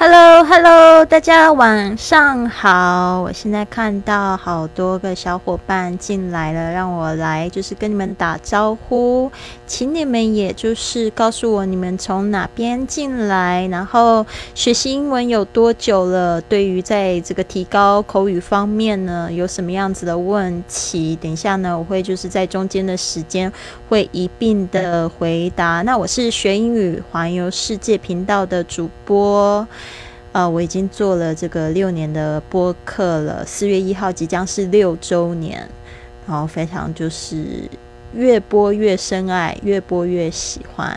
Hello. Hello，大家晚上好。我现在看到好多个小伙伴进来了，让我来就是跟你们打招呼，请你们也就是告诉我你们从哪边进来，然后学习英文有多久了？对于在这个提高口语方面呢，有什么样子的问题？等一下呢，我会就是在中间的时间会一并的回答。那我是学英语环游世界频道的主播。呃，我已经做了这个六年的播客了，四月一号即将是六周年，然后非常就是越播越深爱，越播越喜欢。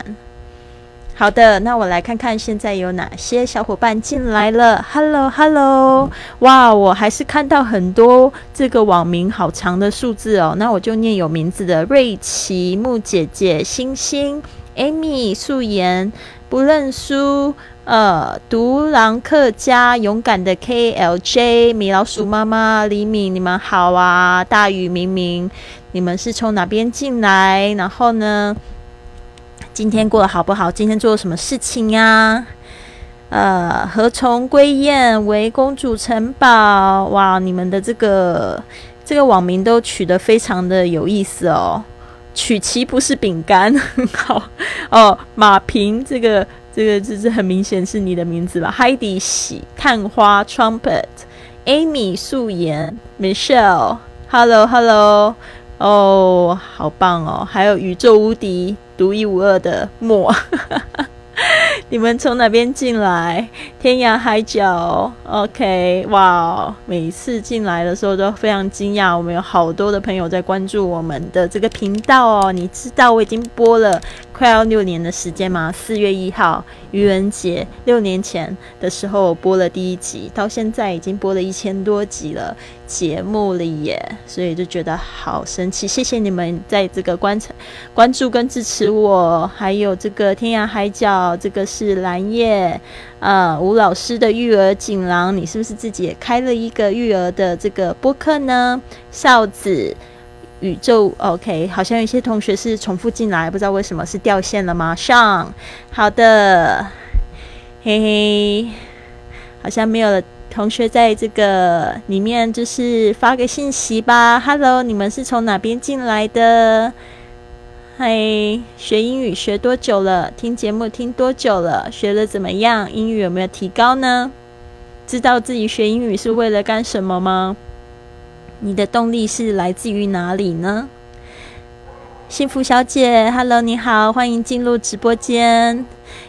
好的，那我来看看现在有哪些小伙伴进来了。Hello，Hello，哇，我还是看到很多这个网名好长的数字哦，那我就念有名字的：瑞奇、木姐姐、星星、Amy、素颜、不认输。呃，独狼客家勇敢的 KLJ 米老鼠妈妈李敏，你们好啊！大雨明明，你们是从哪边进来？然后呢，今天过得好不好？今天做了什么事情呀？呃，何从归雁为公主城堡？哇，你们的这个这个网名都取得非常的有意思哦。曲奇不是饼干，好哦。马平这个。这个这是很明显是你的名字吧？Heidi 喜探花 Trumpet，Amy 素颜 Michelle，Hello Hello，哦，好棒哦！还有宇宙无敌、独一无二的墨。你们从哪边进来？天涯海角，OK，哇！每次进来的时候都非常惊讶，我们有好多的朋友在关注我们的这个频道哦。你知道我已经播了快要六年的时间吗？四月一号愚人节，六年前的时候我播了第一集，到现在已经播了一千多集了。节目了耶，所以就觉得好神奇。谢谢你们在这个观察、关注跟支持我，还有这个天涯海角，这个是蓝叶，呃，吴老师的育儿锦囊，你是不是自己也开了一个育儿的这个播客呢？哨子宇宙，OK，好像有些同学是重复进来，不知道为什么是掉线了吗？上，好的，嘿嘿，好像没有了。同学在这个里面就是发个信息吧。Hello，你们是从哪边进来的？嗨，学英语学多久了？听节目听多久了？学的怎么样？英语有没有提高呢？知道自己学英语是为了干什么吗？你的动力是来自于哪里呢？幸福小姐，Hello，你好，欢迎进入直播间。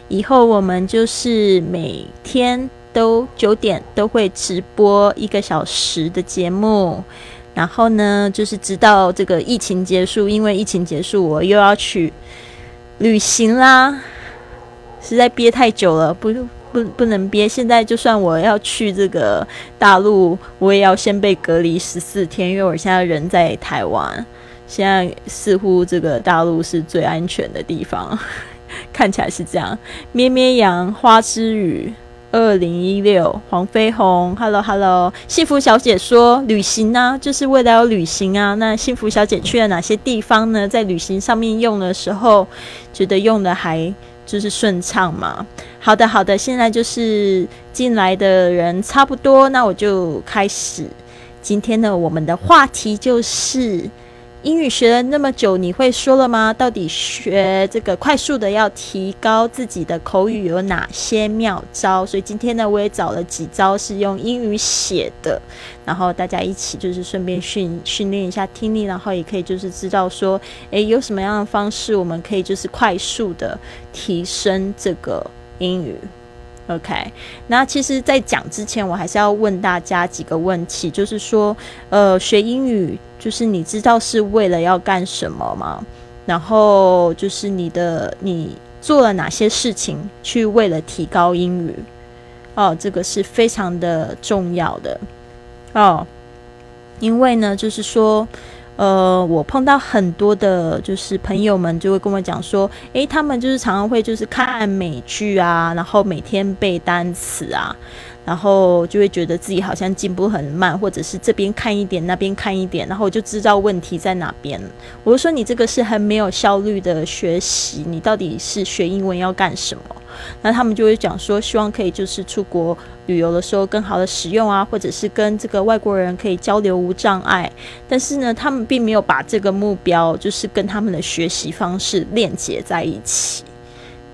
以后我们就是每天。都九点都会直播一个小时的节目，然后呢，就是直到这个疫情结束，因为疫情结束，我又要去旅行啦，实在憋太久了，不不不能憋。现在就算我要去这个大陆，我也要先被隔离十四天，因为我现在人在台湾，现在似乎这个大陆是最安全的地方，看起来是这样。咩咩羊花之语。二零一六，黄飞鸿，Hello Hello，幸福小姐说旅行呢，就是为了要旅行啊。那幸福小姐去了哪些地方呢？在旅行上面用的时候，觉得用的还就是顺畅嘛？好的好的，现在就是进来的人差不多，那我就开始今天的我们的话题就是。英语学了那么久，你会说了吗？到底学这个快速的要提高自己的口语有哪些妙招？所以今天呢，我也找了几招是用英语写的，然后大家一起就是顺便训训练一下听力，然后也可以就是知道说，诶，有什么样的方式我们可以就是快速的提升这个英语。OK，那其实，在讲之前，我还是要问大家几个问题，就是说，呃，学英语，就是你知道是为了要干什么吗？然后，就是你的你做了哪些事情去为了提高英语？哦，这个是非常的重要的哦，因为呢，就是说。呃，我碰到很多的，就是朋友们就会跟我讲说，诶，他们就是常常会就是看美剧啊，然后每天背单词啊，然后就会觉得自己好像进步很慢，或者是这边看一点，那边看一点，然后我就知道问题在哪边。我就说你这个是很没有效率的学习，你到底是学英文要干什么？那他们就会讲说，希望可以就是出国旅游的时候更好的使用啊，或者是跟这个外国人可以交流无障碍。但是呢，他们并没有把这个目标就是跟他们的学习方式链接在一起。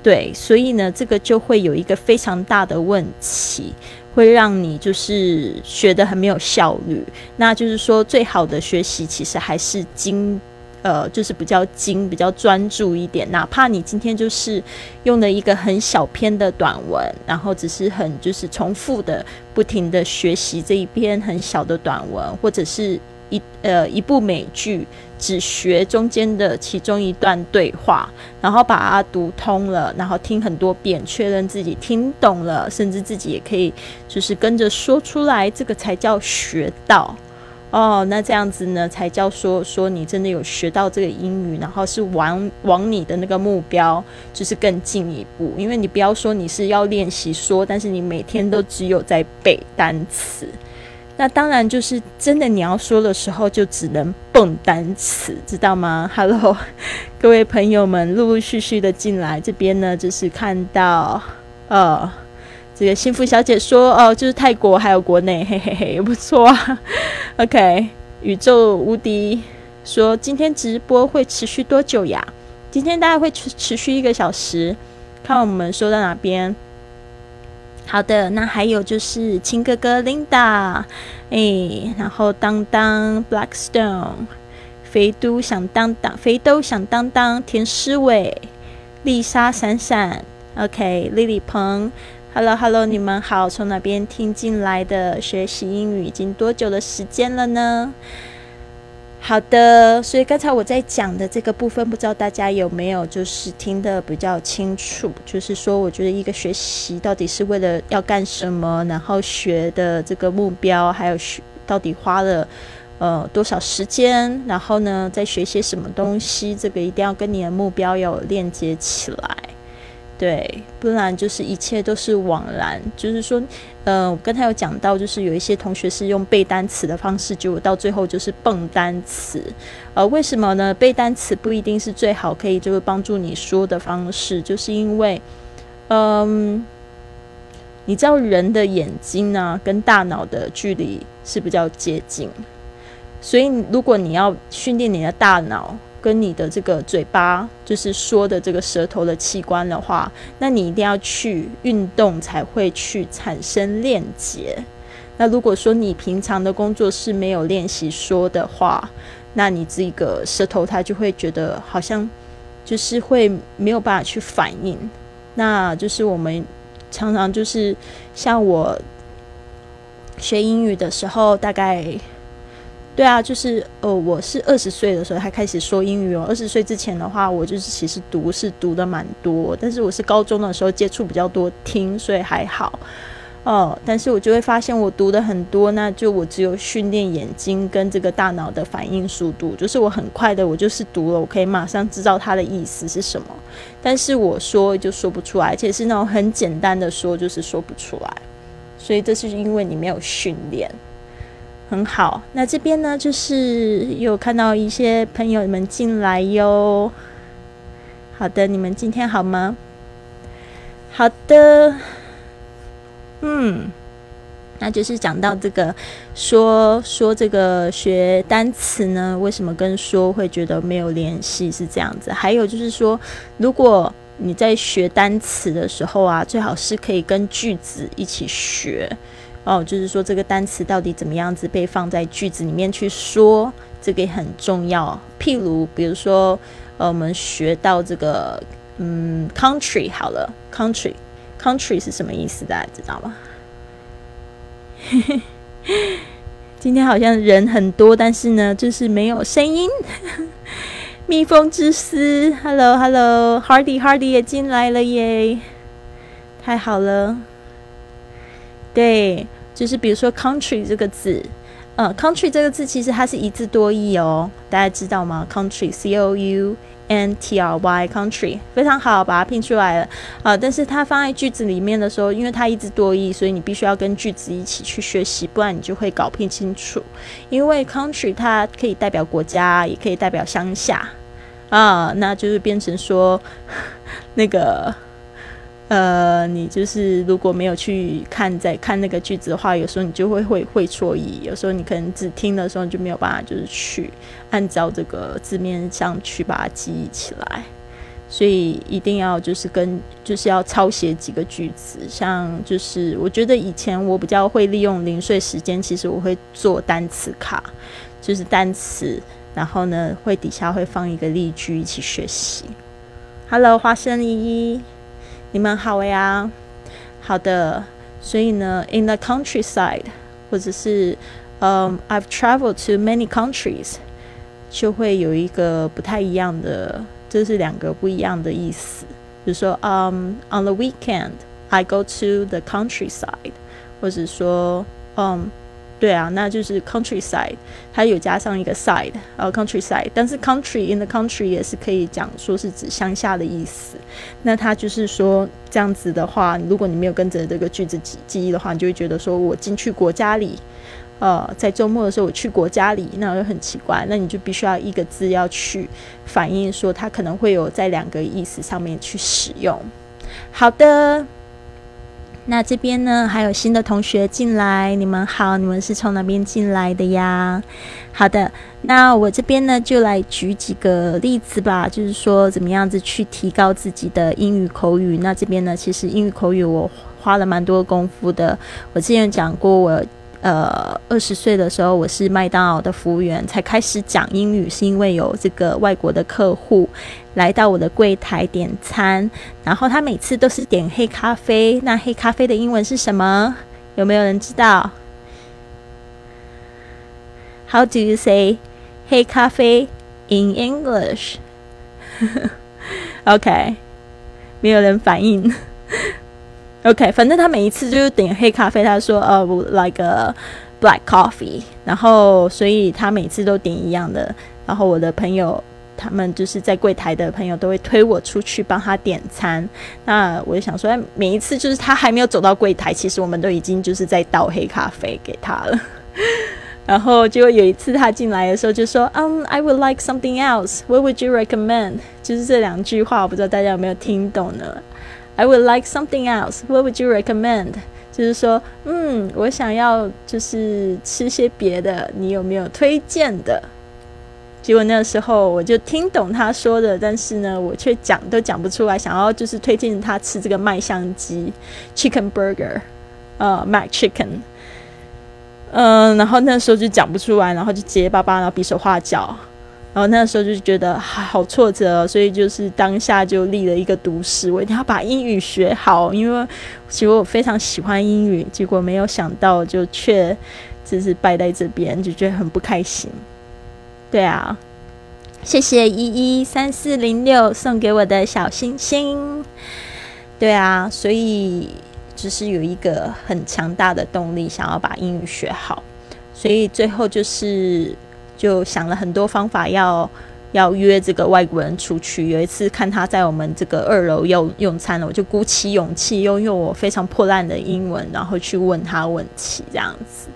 对，所以呢，这个就会有一个非常大的问题，会让你就是学的很没有效率。那就是说，最好的学习其实还是经，呃，就是比较精、比较专注一点。哪怕你今天就是用了一个很小篇的短文，然后只是很就是重复的、不停的学习这一篇很小的短文，或者是。一呃一部美剧，只学中间的其中一段对话，然后把它读通了，然后听很多遍，确认自己听懂了，甚至自己也可以就是跟着说出来，这个才叫学到哦。那这样子呢，才叫说说你真的有学到这个英语，然后是往往你的那个目标就是更进一步。因为你不要说你是要练习说，但是你每天都只有在背单词。那当然就是真的，你要说的时候就只能蹦单词，知道吗？Hello，各位朋友们，陆陆续续的进来这边呢，就是看到呃，这个幸福小姐说哦，就是泰国还有国内，嘿嘿嘿，不错啊。OK，宇宙无敌说今天直播会持续多久呀？今天大概会持持续一个小时，看我们说到哪边。好的，那还有就是亲哥哥 Linda，哎，然后当当 Blackstone，肥都想当当，肥都想当当，田诗伟，丽莎闪闪，OK，丽丽鹏，Hello Hello，你们好，从哪边听进来的？学习英语已经多久的时间了呢？好的，所以刚才我在讲的这个部分，不知道大家有没有就是听得比较清楚？就是说，我觉得一个学习到底是为了要干什么，然后学的这个目标，还有学到底花了呃多少时间，然后呢，在学些什么东西，这个一定要跟你的目标有链接起来。对，不然就是一切都是枉然。就是说，呃，我刚才有讲到，就是有一些同学是用背单词的方式，结果到最后就是蹦单词。呃，为什么呢？背单词不一定是最好可以就是帮助你说的方式，就是因为，嗯，你知道人的眼睛呢跟大脑的距离是比较接近，所以如果你要训练你的大脑。跟你的这个嘴巴，就是说的这个舌头的器官的话，那你一定要去运动才会去产生链接。那如果说你平常的工作是没有练习说的话，那你这个舌头它就会觉得好像就是会没有办法去反应。那就是我们常常就是像我学英语的时候，大概。对啊，就是呃，我是二十岁的时候才开始说英语哦。二十岁之前的话，我就是其实读是读的蛮多，但是我是高中的时候接触比较多听，所以还好哦。但是我就会发现，我读的很多，那就我只有训练眼睛跟这个大脑的反应速度，就是我很快的，我就是读了，我可以马上知道它的意思是什么。但是我说就说不出来，而且是那种很简单的说，就是说不出来。所以这是因为你没有训练。很好，那这边呢，就是有看到一些朋友们进来哟。好的，你们今天好吗？好的，嗯，那就是讲到这个，说说这个学单词呢，为什么跟说会觉得没有联系是这样子？还有就是说，如果你在学单词的时候啊，最好是可以跟句子一起学。哦，就是说这个单词到底怎么样子被放在句子里面去说，这个也很重要。譬如，比如说，呃，我们学到这个，嗯，country 好了，country，country 是什么意思？大家知道吗？今天好像人很多，但是呢，就是没有声音。蜜蜂之丝，Hello，Hello，Hardy，Hardy 也进来了耶，太好了，对。就是比如说 country 这个字，呃，country 这个字其实它是一字多义哦，大家知道吗？country c o u n t r y country 非常好，把它拼出来了啊。但是它放在句子里面的时候，因为它一字多义，所以你必须要跟句子一起去学习，不然你就会搞不清楚。因为 country 它可以代表国家，也可以代表乡下啊，那就是变成说 那个。呃，你就是如果没有去看在看那个句子的话，有时候你就会会会错意，有时候你可能只听的时候你就没有办法就是去按照这个字面上去把它记忆起来。所以一定要就是跟就是要抄写几个句子，像就是我觉得以前我比较会利用零碎时间，其实我会做单词卡，就是单词，然后呢会底下会放一个例句一起学习。Hello，花生依依，你们好呀，好的。所以呢，in the countryside，或者是嗯，I've traveled to many countries，就会有一个不太一样的。这是两个不一样的意思，比如说，嗯，on the weekend I go to the countryside，或者说，嗯， 对啊，那就是 countryside，它有加上一个 side，呃，countryside，但是 country in the country 也是可以讲说是指乡下的意思。那它就是说这样子的话，如果你没有跟着这个句子记记忆的话，你就会觉得说我进去国家里。呃，在周末的时候我去国家里，那就很奇怪，那你就必须要一个字要去反映说它可能会有在两个意思上面去使用。好的，那这边呢还有新的同学进来，你们好，你们是从哪边进来的呀？好的，那我这边呢就来举几个例子吧，就是说怎么样子去提高自己的英语口语。那这边呢，其实英语口语我花了蛮多功夫的，我之前讲过我。呃，二十岁的时候，我是麦当劳的服务员，才开始讲英语，是因为有这个外国的客户来到我的柜台点餐，然后他每次都是点黑咖啡。那黑咖啡的英文是什么？有没有人知道？How do you say 黑咖啡 in English？OK，没有人反应。OK，反正他每一次就是点黑咖啡，他说呃，like a black coffee，然后所以他每次都点一样的。然后我的朋友他们就是在柜台的朋友都会推我出去帮他点餐。那我就想说，每一次就是他还没有走到柜台，其实我们都已经就是在倒黑咖啡给他了。然后结果有一次他进来的时候就说，嗯，I would like something else. What would you recommend？就是这两句话，我不知道大家有没有听懂呢？I would like something else. What would you recommend? 就是说，嗯，我想要就是吃些别的，你有没有推荐的？结果那时候我就听懂他说的，但是呢，我却讲都讲不出来。想要就是推荐他吃这个麦香鸡 （chicken burger），呃，mac chicken。嗯，然后那时候就讲不出来，然后就结巴巴，然后比手画脚。然后那时候就觉得好挫折，所以就是当下就立了一个毒誓，我一定要把英语学好，因为其实我非常喜欢英语，结果没有想到就却就是败在这边，就觉得很不开心。对啊，谢谢一一三四零六送给我的小星星。对啊，所以就是有一个很强大的动力，想要把英语学好，所以最后就是。就想了很多方法，要要约这个外国人出去。有一次看他在我们这个二楼用用餐了，我就鼓起勇气，用用我非常破烂的英文，然后去问他问题，这样子。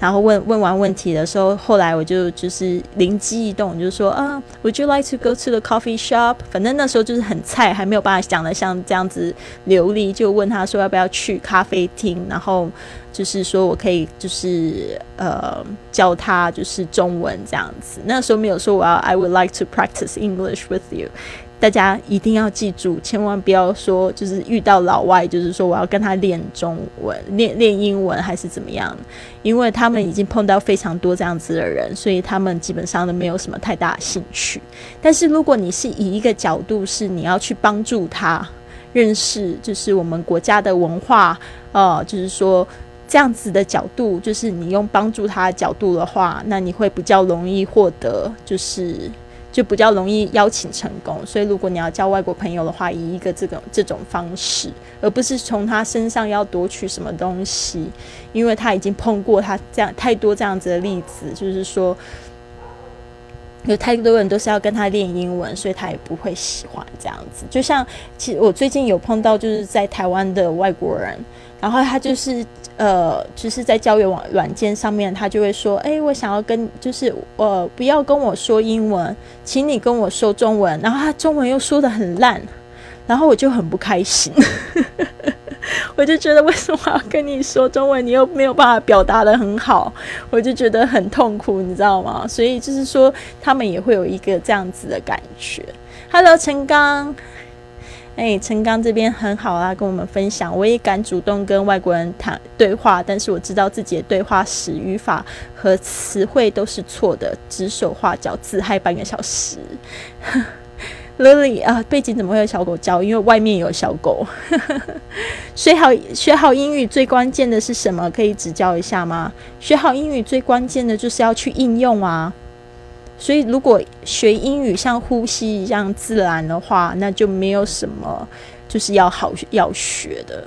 然后问问完问题的时候，后来我就就是灵机一动，就是说啊，Would you like to go to the coffee shop？反正那时候就是很菜，还没有办法讲的像这样子流利，就问他说要不要去咖啡厅，然后就是说我可以就是呃教他就是中文这样子。那时候没有说我要 I would like to practice English with you。大家一定要记住，千万不要说就是遇到老外，就是说我要跟他练中文、练练英文还是怎么样，因为他们已经碰到非常多这样子的人，所以他们基本上都没有什么太大兴趣。但是如果你是以一个角度是你要去帮助他认识，就是我们国家的文化，呃，就是说这样子的角度，就是你用帮助他的角度的话，那你会比较容易获得，就是。就比较容易邀请成功，所以如果你要交外国朋友的话，以一个这种这种方式，而不是从他身上要夺取什么东西，因为他已经碰过他这样太多这样子的例子，就是说有太多人都是要跟他练英文，所以他也不会喜欢这样子。就像其实我最近有碰到就是在台湾的外国人。然后他就是呃，就是在交友网软件上面，他就会说：“哎，我想要跟，就是呃，不要跟我说英文，请你跟我说中文。”然后他中文又说的很烂，然后我就很不开心，我就觉得为什么要跟你说中文，你又没有办法表达的很好，我就觉得很痛苦，你知道吗？所以就是说，他们也会有一个这样子的感觉。Hello，陈刚。哎，陈刚这边很好啊，跟我们分享。我也敢主动跟外国人谈对话，但是我知道自己的对话时语法和词汇都是错的，指手画脚，自嗨半个小时。Lily 啊，背景怎么会有小狗叫？因为外面有小狗。学好学好英语最关键的是什么？可以指教一下吗？学好英语最关键的就是要去应用啊。所以，如果学英语像呼吸一样自然的话，那就没有什么就是要好要学的。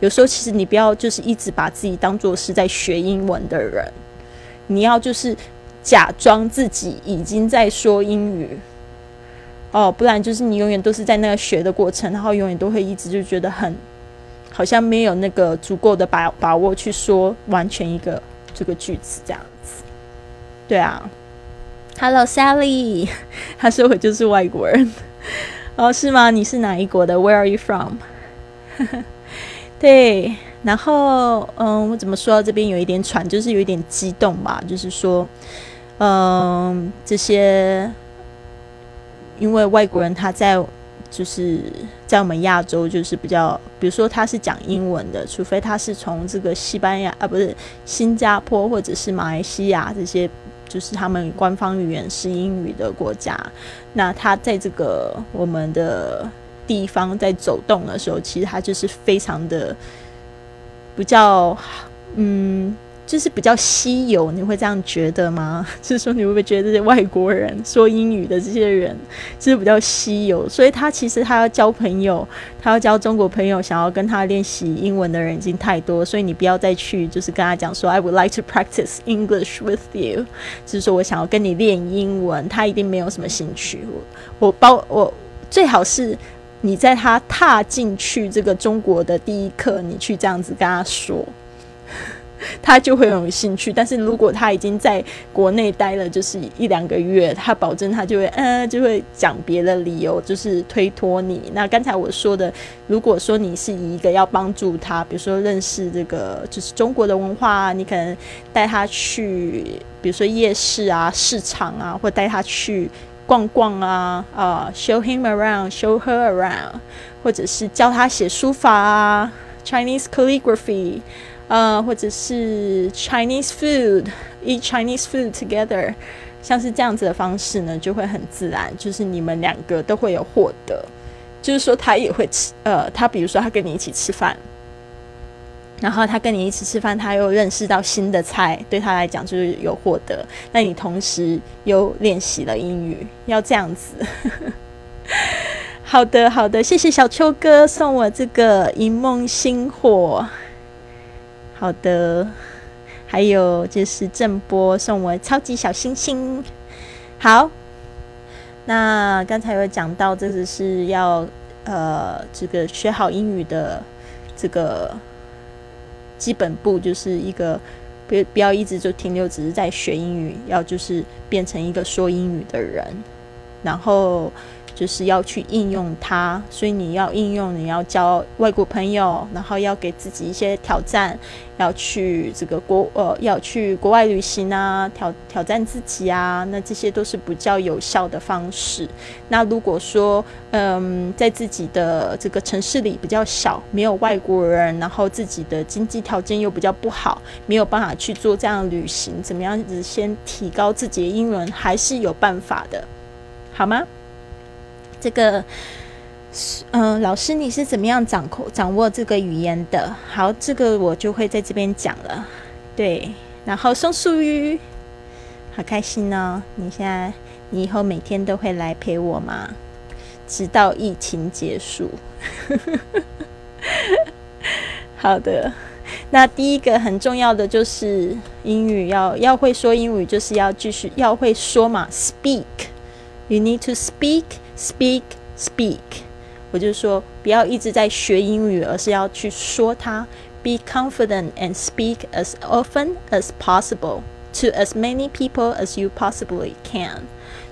有时候，其实你不要就是一直把自己当做是在学英文的人，你要就是假装自己已经在说英语哦，不然就是你永远都是在那个学的过程，然后永远都会一直就觉得很好像没有那个足够的把把握去说完全一个这个句子这样子。对啊。Hello Sally，他说我就是外国人 哦，是吗？你是哪一国的？Where are you from？对，然后嗯，我怎么说到这边有一点喘，就是有一点激动吧，就是说，嗯，这些因为外国人他在就是在我们亚洲就是比较，比如说他是讲英文的，除非他是从这个西班牙啊，不是新加坡或者是马来西亚这些。就是他们官方语言是英语的国家，那他在这个我们的地方在走动的时候，其实他就是非常的比较，嗯。就是比较稀有，你会这样觉得吗？就是说，你会不会觉得这些外国人说英语的这些人，就是比较稀有？所以他其实他要交朋友，他要交中国朋友，想要跟他练习英文的人已经太多，所以你不要再去就是跟他讲说，I would like to practice English with you，就是说我想要跟你练英文，他一定没有什么兴趣。我我包我最好是你在他踏进去这个中国的第一刻，你去这样子跟他说。他就会很有兴趣，但是如果他已经在国内待了就是一两个月，他保证他就会嗯就会讲别的理由，就是推脱你。那刚才我说的，如果说你是一个要帮助他，比如说认识这个就是中国的文化，你可能带他去，比如说夜市啊、市场啊，或带他去逛逛啊，啊，show him around，show her around，或者是教他写书法啊，Chinese calligraphy。呃，或者是 Chinese food，eat Chinese food together，像是这样子的方式呢，就会很自然，就是你们两个都会有获得。就是说，他也会吃，呃，他比如说他跟你一起吃饭，然后他跟你一起吃饭，他又认识到新的菜，对他来讲就是有获得。那你同时又练习了英语，要这样子。好的，好的，谢谢小秋哥送我这个一梦星火。好的，还有就是郑波送我超级小星星。好，那刚才有讲到，这个是要呃，这个学好英语的这个基本步，就是一个不不要一直就停留只是在学英语，要就是变成一个说英语的人，然后。就是要去应用它，所以你要应用，你要交外国朋友，然后要给自己一些挑战，要去这个国呃，要去国外旅行啊，挑挑战自己啊，那这些都是比较有效的方式。那如果说嗯，在自己的这个城市里比较小，没有外国人，然后自己的经济条件又比较不好，没有办法去做这样旅行，怎么样子先提高自己的英文，还是有办法的，好吗？这个，嗯，老师，你是怎么样掌控掌握这个语言的？好，这个我就会在这边讲了。对，然后松树鱼，好开心哦！你现在，你以后每天都会来陪我吗？直到疫情结束。好的，那第一个很重要的就是英语要要会说英语，就是要继续要会说嘛，speak，you need to speak。Speak, speak，我就说不要一直在学英语，而是要去说它。Be confident and speak as often as possible to as many people as you possibly can。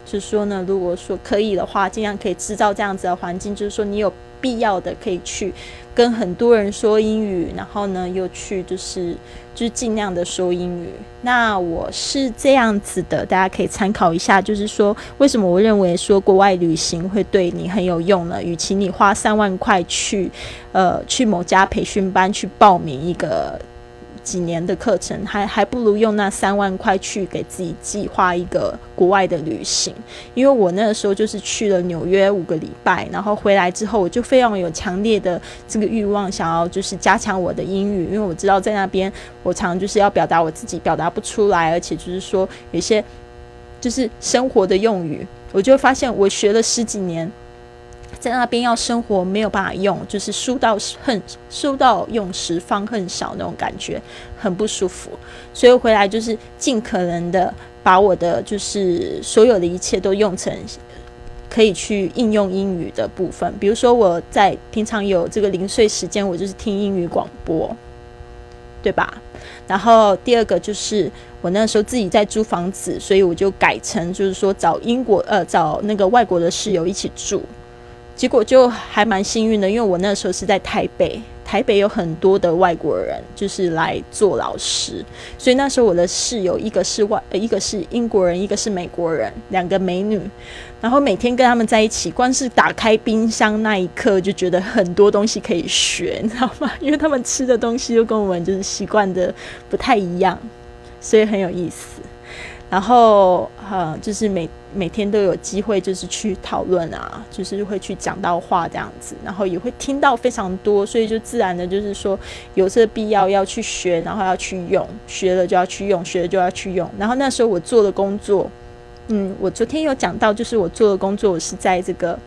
是说呢，如果说可以的话，尽量可以制造这样子的环境，就是说你有必要的可以去跟很多人说英语，然后呢又去就是就是尽量的说英语。那我是这样子的，大家可以参考一下，就是说为什么我认为说国外旅行会对你很有用呢？与其你花三万块去呃去某家培训班去报名一个。几年的课程，还还不如用那三万块去给自己计划一个国外的旅行。因为我那个时候就是去了纽约五个礼拜，然后回来之后，我就非常有强烈的这个欲望，想要就是加强我的英语。因为我知道在那边，我常就是要表达我自己，表达不出来，而且就是说有些就是生活的用语，我就发现我学了十几年。在那边要生活没有办法用，就是书到恨书到用时方恨少那种感觉，很不舒服。所以回来就是尽可能的把我的就是所有的一切都用成可以去应用英语的部分。比如说我在平常有这个零碎时间，我就是听英语广播，对吧？然后第二个就是我那时候自己在租房子，所以我就改成就是说找英国呃找那个外国的室友一起住。结果就还蛮幸运的，因为我那时候是在台北，台北有很多的外国人，就是来做老师，所以那时候我的室友一个是外，一个是英国人，一个是美国人，两个美女，然后每天跟他们在一起，光是打开冰箱那一刻就觉得很多东西可以学，你知道吗？因为他们吃的东西又跟我们就是习惯的不太一样，所以很有意思。然后，呃，就是每每天都有机会，就是去讨论啊，就是会去讲到话这样子，然后也会听到非常多，所以就自然的，就是说有这个必要要去学，然后要去用，学了就要去用，学了就要去用。然后那时候我做的工作，嗯，我昨天有讲到，就是我做的工作，我是在这个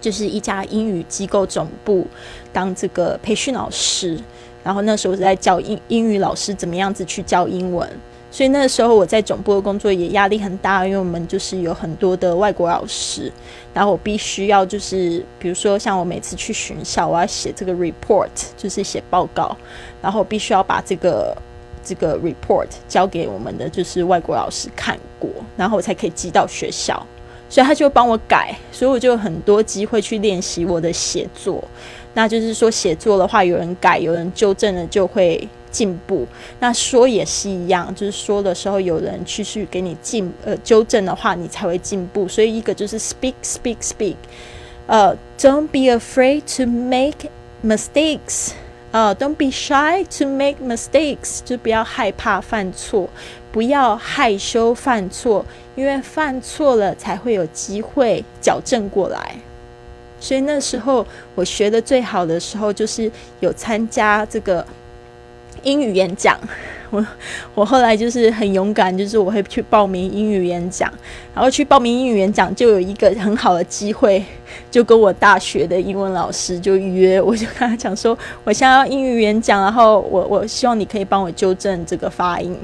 就是一家英语机构总部当这个培训老师，然后那时候是在教英英语老师怎么样子去教英文。所以那个时候我在总部的工作也压力很大，因为我们就是有很多的外国老师，然后我必须要就是比如说像我每次去学校，我要写这个 report，就是写报告，然后必须要把这个这个 report 交给我们的就是外国老师看过，然后我才可以寄到学校，所以他就帮我改，所以我就有很多机会去练习我的写作。那就是说写作的话，有人改，有人纠正了，就会。进步，那说也是一样，就是说的时候有人去去给你进呃纠正的话，你才会进步。所以一个就是 speak speak speak，呃，don't be afraid to make mistakes，呃，don't be shy to make mistakes，就不要害怕犯错，不要害羞犯错，因为犯错了才会有机会矫正过来。所以那时候我学的最好的时候，就是有参加这个。英语演讲，我我后来就是很勇敢，就是我会去报名英语演讲，然后去报名英语演讲就有一个很好的机会，就跟我大学的英文老师就约，我就跟他讲说，我想要英语演讲，然后我我希望你可以帮我纠正这个发音，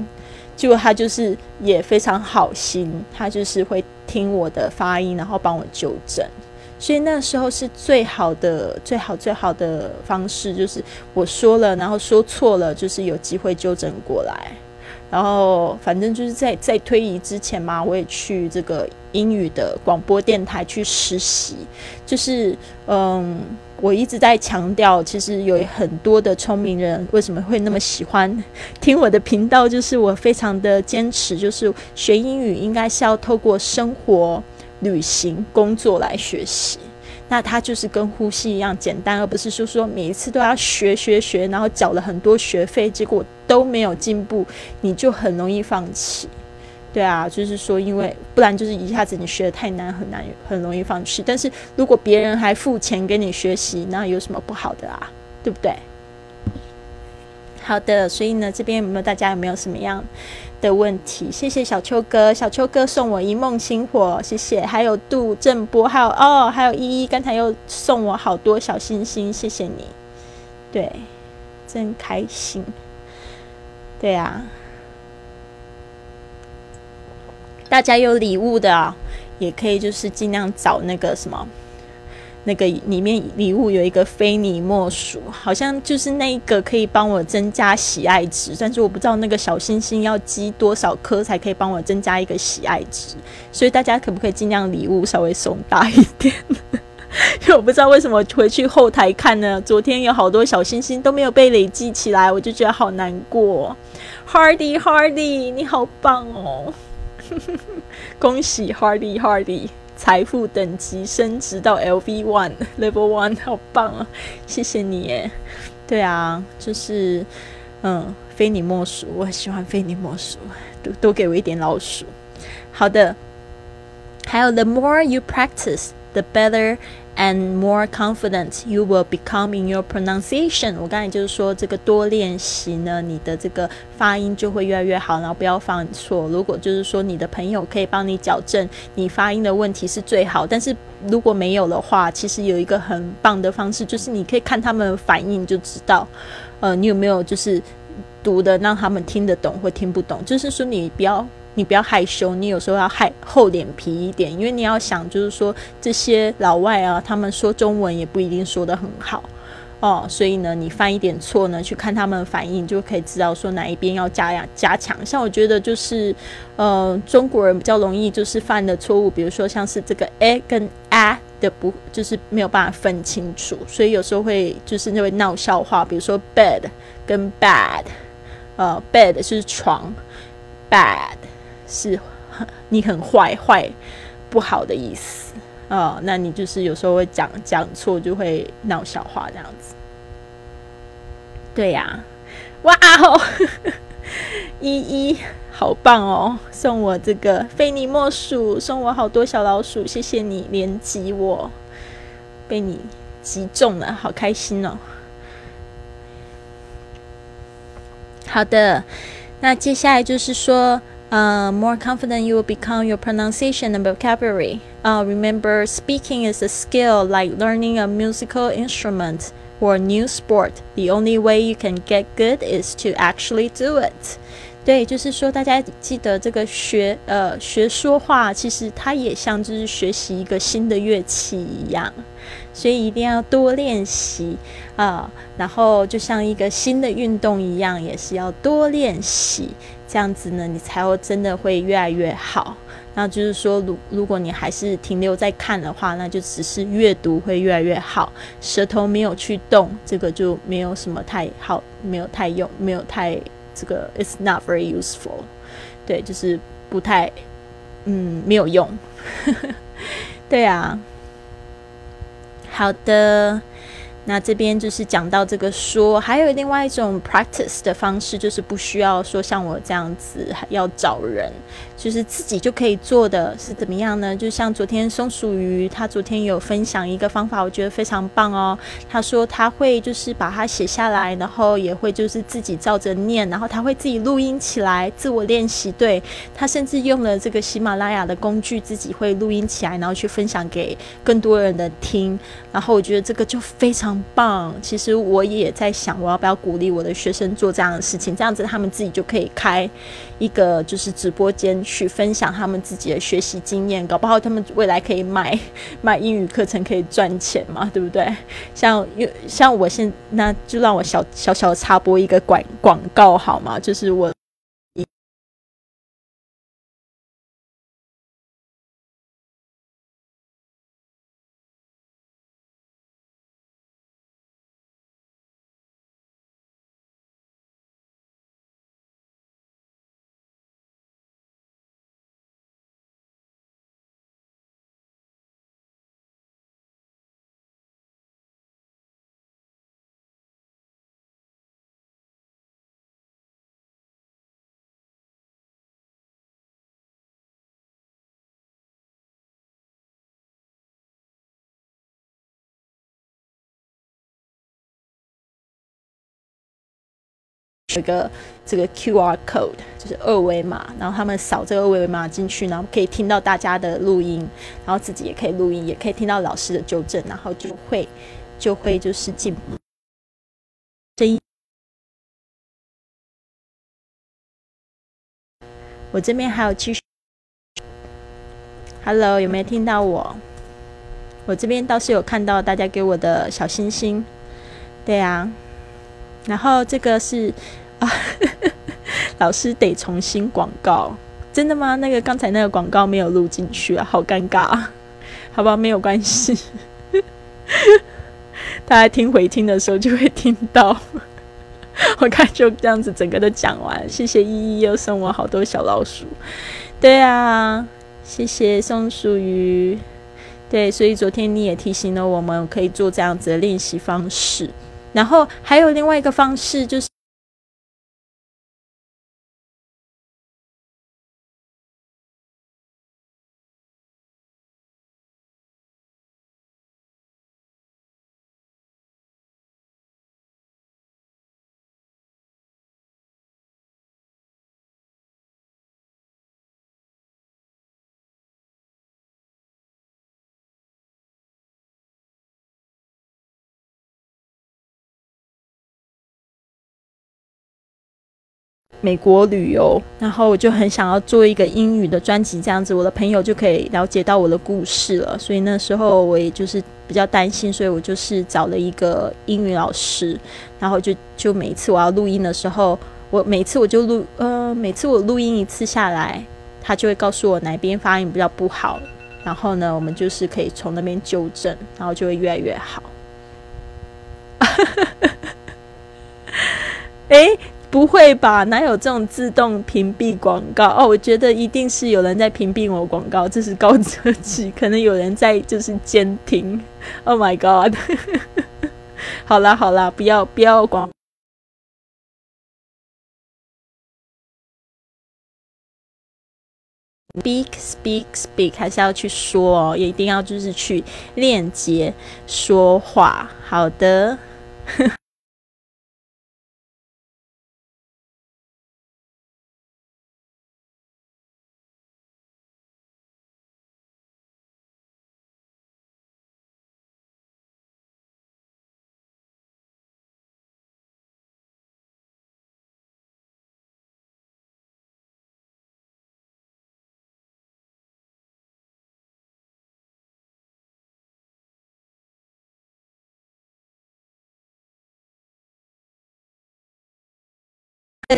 结果他就是也非常好心，他就是会听我的发音，然后帮我纠正。所以那时候是最好的、最好、最好的方式，就是我说了，然后说错了，就是有机会纠正过来。然后反正就是在在推移之前嘛，我也去这个英语的广播电台去实习。就是嗯，我一直在强调，其实有很多的聪明人为什么会那么喜欢听我的频道，就是我非常的坚持，就是学英语应该是要透过生活。旅行、工作来学习，那它就是跟呼吸一样简单，而不是说说每一次都要学学学，然后缴了很多学费，结果都没有进步，你就很容易放弃。对啊，就是说，因为不然就是一下子你学的太难，很难，很容易放弃。但是如果别人还付钱给你学习，那有什么不好的啊？对不对？好的，所以呢，这边有没有大家有没有什么样？的问题，谢谢小秋哥，小秋哥送我一梦星火，谢谢，还有杜正波，还有哦，还有依依，刚才又送我好多小星星，谢谢你，对，真开心，对啊，大家有礼物的，也可以就是尽量找那个什么，那个里面礼物有一个非你莫属，好像就是那一个可以帮我增加喜爱值，但是我不知道那个小星星要积多少颗才可以帮我增加一个喜爱值，所以大家可不可以尽量礼物稍微送大一点？因为我不知道为什么回去后台看呢，昨天有好多小星星都没有被累积起来，我就觉得好难过。Hardy Hardy，你好棒哦！恭喜 Hardy Hardy。财富等级升值到 LV One Level One，好棒啊！谢谢你耶。对啊，就是嗯，非你莫属，我喜欢非你莫属，多多给我一点老鼠。好的，还有 The more you practice, the better. And more confident you will become in your pronunciation。我刚才就是说，这个多练习呢，你的这个发音就会越来越好，然后不要犯错。如果就是说你的朋友可以帮你矫正你发音的问题是最好，但是如果没有的话，其实有一个很棒的方式，就是你可以看他们反应就知道，呃，你有没有就是读的让他们听得懂或听不懂。就是说你不要。你不要害羞，你有时候要害厚脸皮一点，因为你要想，就是说这些老外啊，他们说中文也不一定说得很好哦，所以呢，你犯一点错呢，去看他们的反应，就可以知道说哪一边要加加强。像我觉得就是，呃，中国人比较容易就是犯的错误，比如说像是这个 a 跟 a 的不，就是没有办法分清楚，所以有时候会就是那会闹笑话，比如说 bed 跟 bad，呃，bed 是床，bad。是，你很坏坏不好的意思啊，那你就是有时候会讲讲错，就会闹笑话这样子。对呀，哇哦，依依好棒哦，送我这个非你莫属，送我好多小老鼠，谢谢你连击我，被你击中了，好开心哦。好的，那接下来就是说。uh, more confident you will become your pronunciation and vocabulary. Uh, remember, speaking is a skill like learning a musical instrument or a new sport. The only way you can get good is to actually do it. 对，就是说，大家记得这个学呃学说话，其实它也像就是学习一个新的乐器一样， 所以一定要多练习啊。然后就像一个新的运动一样，也是要多练习。这样子呢，你才会真的会越来越好。那就是说，如如果你还是停留在看的话，那就只是阅读会越来越好，舌头没有去动，这个就没有什么太好，没有太用，没有太这个，it's not very useful。对，就是不太，嗯，没有用。对啊，好的。那这边就是讲到这个说，还有另外一种 practice 的方式，就是不需要说像我这样子要找人。就是自己就可以做的是怎么样呢？就像昨天松鼠鱼，他昨天有分享一个方法，我觉得非常棒哦。他说他会就是把它写下来，然后也会就是自己照着念，然后他会自己录音起来，自我练习。对他甚至用了这个喜马拉雅的工具，自己会录音起来，然后去分享给更多人的听。然后我觉得这个就非常棒。其实我也在想，我要不要鼓励我的学生做这样的事情？这样子他们自己就可以开一个就是直播间。去分享他们自己的学习经验，搞不好他们未来可以卖卖 英语课程，可以赚钱嘛，对不对？像像我现那就让我小小小插播一个广广告好吗？就是我。有一个这个 Q R code，就是二维码，然后他们扫这个二维码进去，然后可以听到大家的录音，然后自己也可以录音，也可以听到老师的纠正，然后就会就会就是进步。声音，我这边还有继续。Hello，有没有听到我？我这边倒是有看到大家给我的小星星，对啊。然后这个是 老师得重新广告，真的吗？那个刚才那个广告没有录进去啊，好尴尬。好吧，没有关系，大家听回听的时候就会听到。我看就这样子整个都讲完，谢谢依依又送我好多小老鼠，对啊，谢谢松鼠鱼，对，所以昨天你也提醒了我们可以做这样子的练习方式，然后还有另外一个方式就是。美国旅游，然后我就很想要做一个英语的专辑，这样子我的朋友就可以了解到我的故事了。所以那时候我也就是比较担心，所以我就是找了一个英语老师，然后就就每一次我要录音的时候，我每次我就录呃，每次我录音一次下来，他就会告诉我哪边发音比较不好，然后呢，我们就是可以从那边纠正，然后就会越来越好。哎。不会吧？哪有这种自动屏蔽广告？哦，我觉得一定是有人在屏蔽我广告，这是高科技，可能有人在就是监听。Oh my god！好啦好啦，不要不要广。Speak speak speak，还是要去说哦，也一定要就是去链接说话。好的。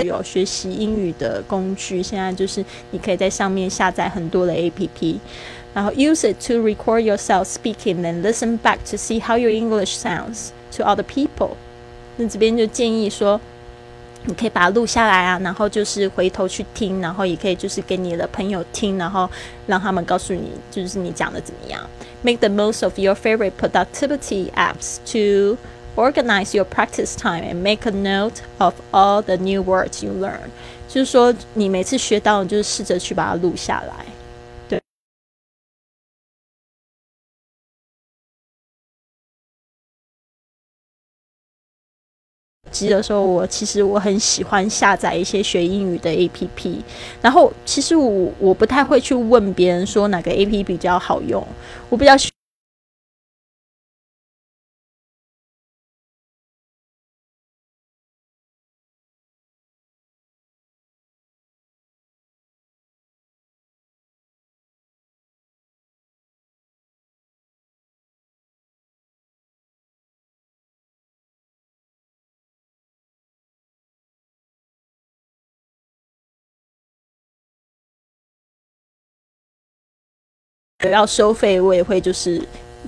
有学习英语的工具，现在就是你可以在上面下载很多的 A P P，然后 use it to record yourself speaking and listen back to see how your English sounds to other people。那这边就建议说，你可以把它录下来啊，然后就是回头去听，然后也可以就是给你的朋友听，然后让他们告诉你就是你讲的怎么样。Make the most of your favorite productivity apps to Organize your practice time and make a note of all the new words you learn。就是说，你每次学到，你就是试着去把它录下来。对。记的时候，我其实我很喜欢下载一些学英语的 APP。然后，其实我我不太会去问别人说哪个 APP 比较好用。我比较喜。要收费，我也会就是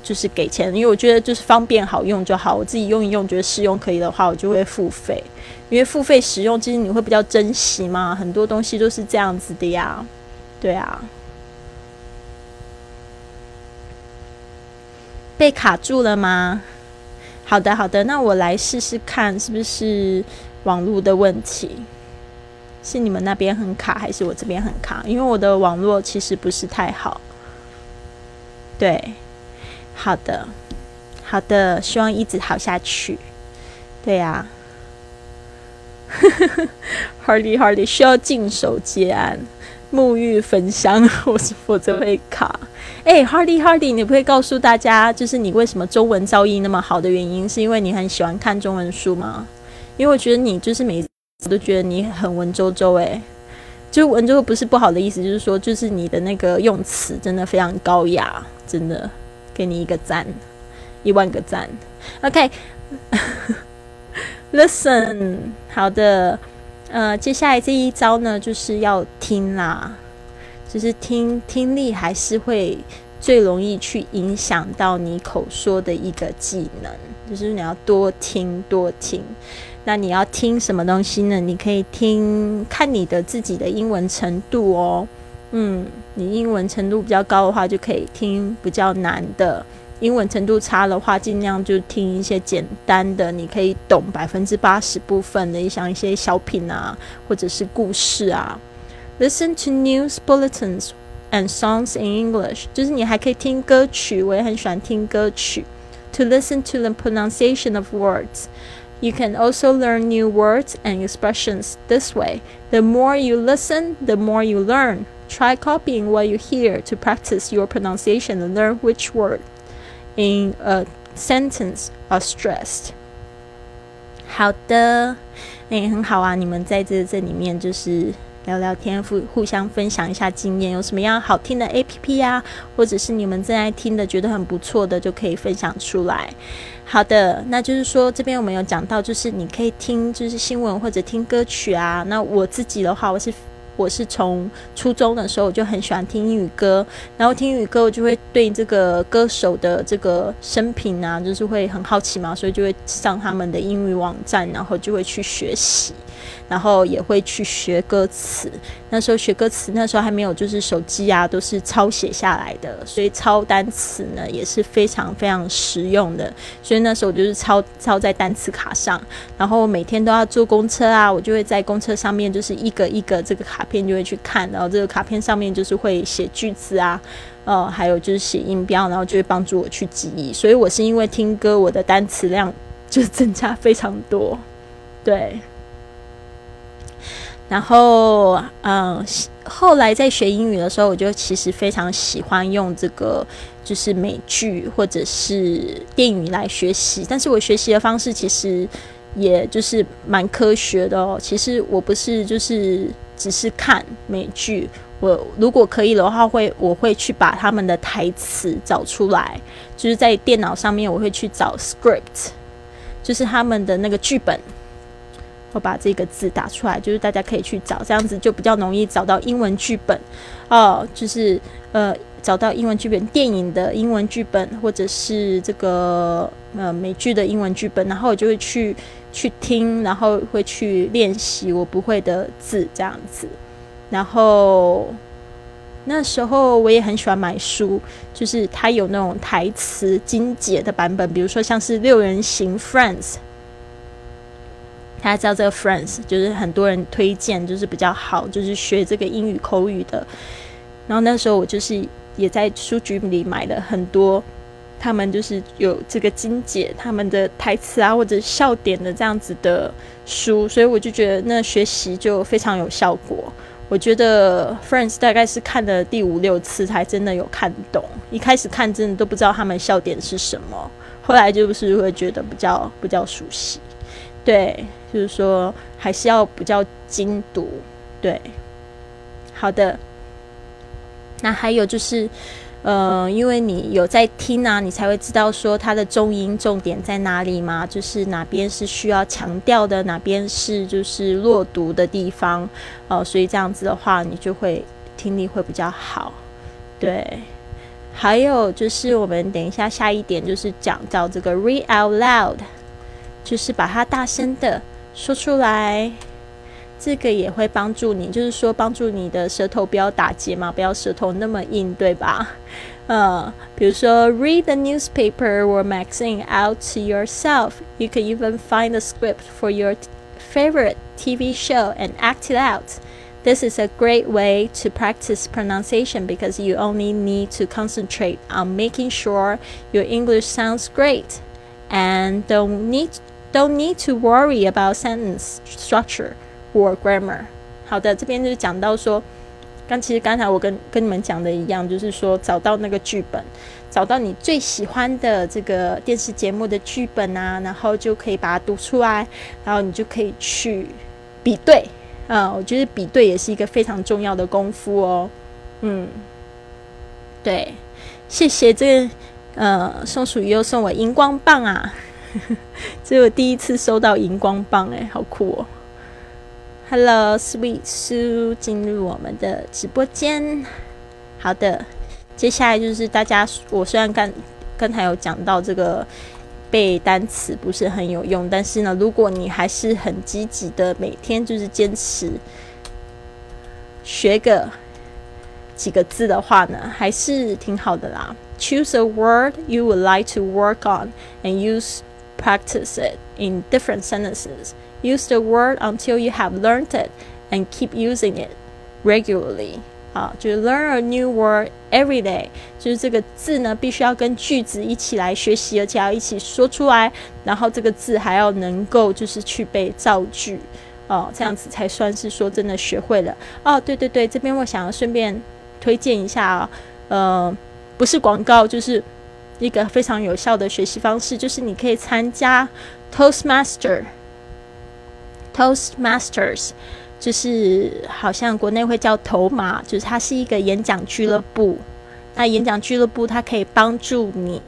就是给钱，因为我觉得就是方便好用就好。我自己用一用，觉得试用可以的话，我就会付费。因为付费使用，其实你会比较珍惜嘛。很多东西都是这样子的呀，对啊。被卡住了吗？好的，好的，那我来试试看，是不是网络的问题？是你们那边很卡，还是我这边很卡？因为我的网络其实不是太好。对，好的，好的，希望一直好下去。对 呀，Hardy Hardy 需要进手接案，沐浴焚香，我是否则会卡？哎，Hardy Hardy，你不会告诉大家，就是你为什么中文造诣那么好的原因，是因为你很喜欢看中文书吗？因为我觉得你就是每次都觉得你很文绉绉，哎。就文绉绉不是不好的意思，就是说，就是你的那个用词真的非常高雅，真的给你一个赞，一万个赞。OK，Listen，好的，呃，接下来这一招呢，就是要听啦，就是听听力还是会最容易去影响到你口说的一个技能，就是你要多听多听。那你要听什么东西呢？你可以听，看你的自己的英文程度哦。嗯，你英文程度比较高的话，就可以听比较难的；英文程度差的话，尽量就听一些简单的，你可以懂百分之八十部分的，像一些小品啊，或者是故事啊。Listen to news bulletins and songs in English，就是你还可以听歌曲，我也很喜欢听歌曲。To listen to the pronunciation of words。You can also learn new words and expressions this way. The more you listen, the more you learn. Try copying what you hear to practice your pronunciation and learn which word in a sentence are stressed. 好的，哎，很好啊！你们在这这里面就是聊聊天，互互相分享一下经验，有什么样好听的 A P P 啊，或者是你们正在听的觉得很不错的，就可以分享出来。好的，那就是说这边我们有讲到，就是你可以听就是新闻或者听歌曲啊。那我自己的话，我是我是从初中的时候我就很喜欢听英语歌，然后听英语歌我就会对这个歌手的这个生平啊，就是会很好奇嘛，所以就会上他们的英语网站，然后就会去学习。然后也会去学歌词，那时候学歌词，那时候还没有就是手机啊，都是抄写下来的，所以抄单词呢也是非常非常实用的。所以那时候我就是抄抄在单词卡上，然后每天都要坐公车啊，我就会在公车上面就是一个一个这个卡片就会去看，然后这个卡片上面就是会写句子啊，呃，还有就是写音标，然后就会帮助我去记忆。所以我是因为听歌，我的单词量就是增加非常多，对。然后，嗯，后来在学英语的时候，我就其实非常喜欢用这个，就是美剧或者是电影来学习。但是我学习的方式其实也就是蛮科学的哦。其实我不是就是只是看美剧，我如果可以的话，会我会去把他们的台词找出来，就是在电脑上面我会去找 script，就是他们的那个剧本。我把这个字打出来，就是大家可以去找，这样子就比较容易找到英文剧本哦。就是呃，找到英文剧本，电影的英文剧本，或者是这个呃美剧的英文剧本，然后我就会去去听，然后会去练习我不会的字，这样子。然后那时候我也很喜欢买书，就是它有那种台词精简的版本，比如说像是六人行 Friends。大家知道这个 Friends 就是很多人推荐，就是比较好，就是学这个英语口语的。然后那时候我就是也在书局里买了很多，他们就是有这个金姐他们的台词啊或者笑点的这样子的书，所以我就觉得那学习就非常有效果。我觉得 Friends 大概是看了第五六次才真的有看懂，一开始看真的都不知道他们笑点是什么，后来就是会觉得比较比较熟悉，对。就是说，还是要比较精读，对。好的，那还有就是，呃，因为你有在听啊，你才会知道说它的重音重点在哪里嘛，就是哪边是需要强调的，哪边是就是弱读的地方，哦，所以这样子的话，你就会听力会比较好，对。还有就是，我们等一下下一点就是讲到这个 read out loud，就是把它大声的。说出来，这个也会帮助你，就是说帮助你的舌头不要打结嘛，不要舌头那么硬，对吧？呃，比如说 read the newspaper or magazine out to yourself. You can even find the script for your favorite TV show and act it out. This is a great way to practice pronunciation because you only need to concentrate on making sure your English sounds great and don't need Don't need to worry about sentence structure or grammar。好的，这边就是讲到说，刚其实刚才我跟跟你们讲的一样，就是说找到那个剧本，找到你最喜欢的这个电视节目的剧本啊，然后就可以把它读出来，然后你就可以去比对。啊，我觉得比对也是一个非常重要的功夫哦。嗯，对，谢谢这个。呃，松鼠鱼又送我荧光棒啊，这是我第一次收到荧光棒，哎，好酷哦！Hello，Sweet Sue，进入我们的直播间。好的，接下来就是大家，我虽然刚刚才有讲到这个背单词不是很有用，但是呢，如果你还是很积极的，每天就是坚持学个几个字的话呢，还是挺好的啦。Choose a word you would like to work on and use practice it in different sentences. Use the word until you have learned it and keep using it regularly. 啊，就是 learn a new word every day，就是这个字呢，必须要跟句子一起来学习，而且要一起说出来，然后这个字还要能够就是去被造句，哦，这样子才算是说真的学会了。哦，对对对，这边我想要顺便推荐一下啊，呃。不是广告，就是一个非常有效的学习方式，就是你可以参加 Toastmaster。Toastmasters 就是好像国内会叫头马，就是它是一个演讲俱乐部。那演讲俱乐部它可以帮助你，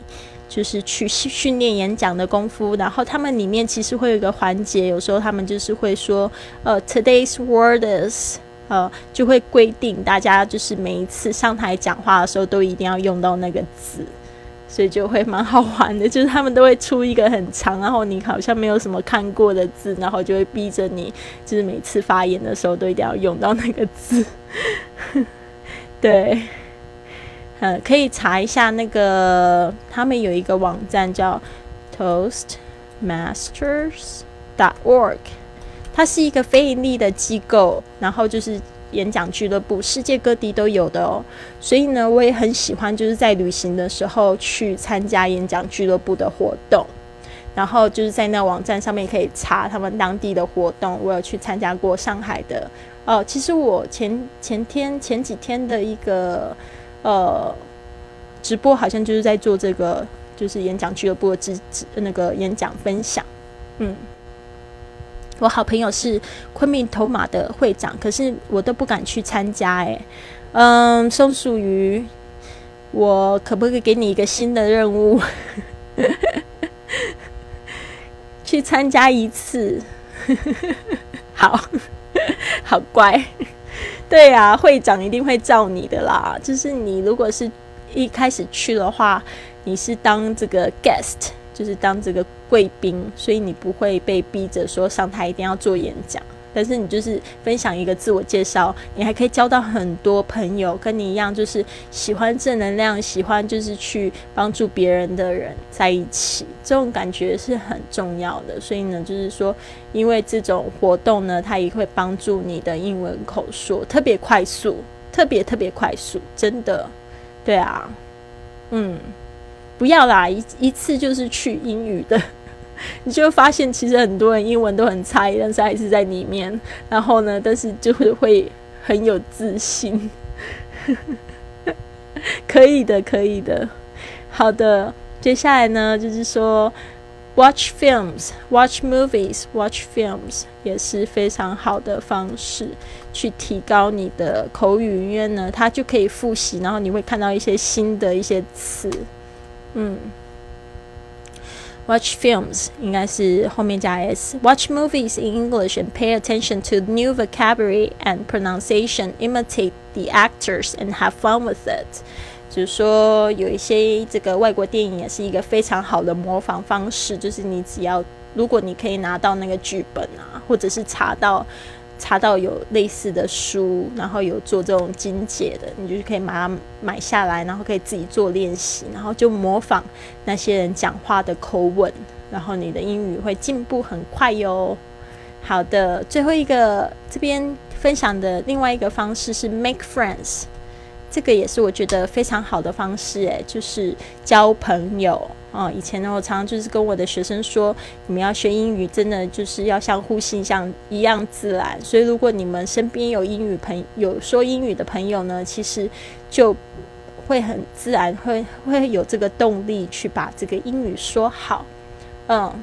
就是去训练演讲的功夫。然后他们里面其实会有一个环节，有时候他们就是会说，呃，Today's word is。呃，就会规定大家就是每一次上台讲话的时候都一定要用到那个字，所以就会蛮好玩的。就是他们都会出一个很长，然后你好像没有什么看过的字，然后就会逼着你，就是每次发言的时候都一定要用到那个字。对，呃，可以查一下那个，他们有一个网站叫 Toastmasters.org。它是一个非盈利的机构，然后就是演讲俱乐部，世界各地都有的哦。所以呢，我也很喜欢，就是在旅行的时候去参加演讲俱乐部的活动。然后就是在那网站上面可以查他们当地的活动。我有去参加过上海的哦。其实我前前天前几天的一个呃直播，好像就是在做这个，就是演讲俱乐部的直那个演讲分享，嗯。我好朋友是昆明头马的会长，可是我都不敢去参加。哎，嗯，松鼠鱼，我可不可以给你一个新的任务？去参加一次？好好乖，对呀，会长一定会照你的啦。就是你如果是一开始去的话，你是当这个 guest。就是当这个贵宾，所以你不会被逼着说上台一定要做演讲，但是你就是分享一个自我介绍，你还可以交到很多朋友，跟你一样就是喜欢正能量、喜欢就是去帮助别人的人在一起，这种感觉是很重要的。所以呢，就是说，因为这种活动呢，它也会帮助你的英文口说特别快速，特别特别快速，真的，对啊，嗯。不要啦，一一次就是去英语的，你就发现其实很多人英文都很差，但是还是在里面。然后呢，但是就会会很有自信。可以的，可以的。好的，接下来呢，就是说，watch films，watch movies，watch films 也是非常好的方式去提高你的口语，因为呢，它就可以复习，然后你会看到一些新的一些词。嗯，watch films 应该是后面加 s。Watch movies in English and pay attention to new vocabulary and pronunciation. Imitate the actors and have fun with it. 就是说，有一些这个外国电影也是一个非常好的模仿方式。就是你只要，如果你可以拿到那个剧本啊，或者是查到。 查到有类似的书，然后有做这种精简的，你就是可以把它买下来，然后可以自己做练习，然后就模仿那些人讲话的口吻，然后你的英语会进步很快哟。好的，最后一个这边分享的另外一个方式是 make friends，这个也是我觉得非常好的方式，诶，就是交朋友。哦，以前呢，我常常就是跟我的学生说，你们要学英语，真的就是要像呼吸像一样自然。所以，如果你们身边有英语朋有说英语的朋友呢，其实就会很自然，会会有这个动力去把这个英语说好。嗯，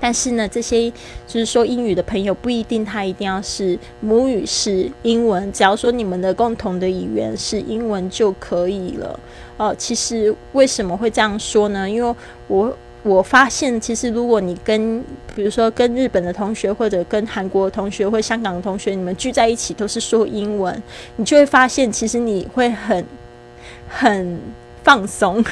但是呢，这些就是说英语的朋友不一定他一定要是母语是英文，只要说你们的共同的语言是英文就可以了。哦，其实为什么会这样说呢？因为我我发现，其实如果你跟比如说跟日本的同学，或者跟韩国同学或香港的同学，你们聚在一起都是说英文，你就会发现，其实你会很很放松。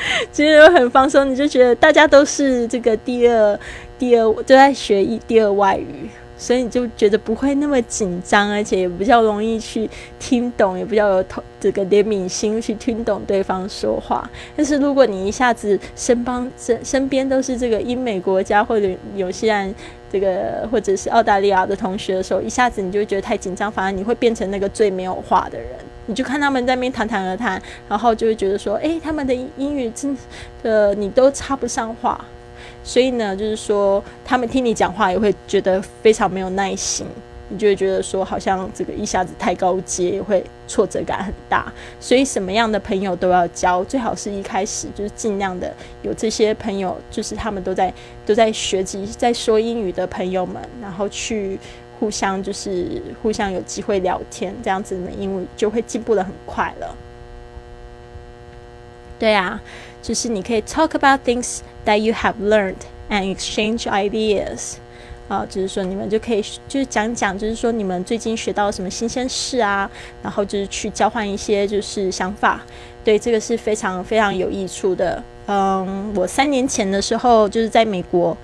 其实很放松，你就觉得大家都是这个第二、第二都在学一第二外语，所以你就觉得不会那么紧张，而且也比较容易去听懂，也比较有同这个怜悯心去听懂对方说话。但是如果你一下子身帮身身边都是这个英美国家或者有些人这个或者是澳大利亚的同学的时候，一下子你就觉得太紧张，反而你会变成那个最没有话的人。你就看他们在那边谈谈而谈，然后就会觉得说，哎，他们的英语真的你都插不上话，所以呢，就是说他们听你讲话也会觉得非常没有耐心，你就会觉得说，好像这个一下子太高阶，会挫折感很大。所以什么样的朋友都要交，最好是一开始就是尽量的有这些朋友，就是他们都在都在学习在说英语的朋友们，然后去。互相就是互相有机会聊天，这样子你们英文就会进步的很快了。对啊，就是你可以 talk about things that you have learned and exchange ideas。啊，就是说你们就可以就是讲讲，就是说你们最近学到什么新鲜事啊，然后就是去交换一些就是想法。对，这个是非常非常有益处的。嗯，我三年前的时候就是在美国。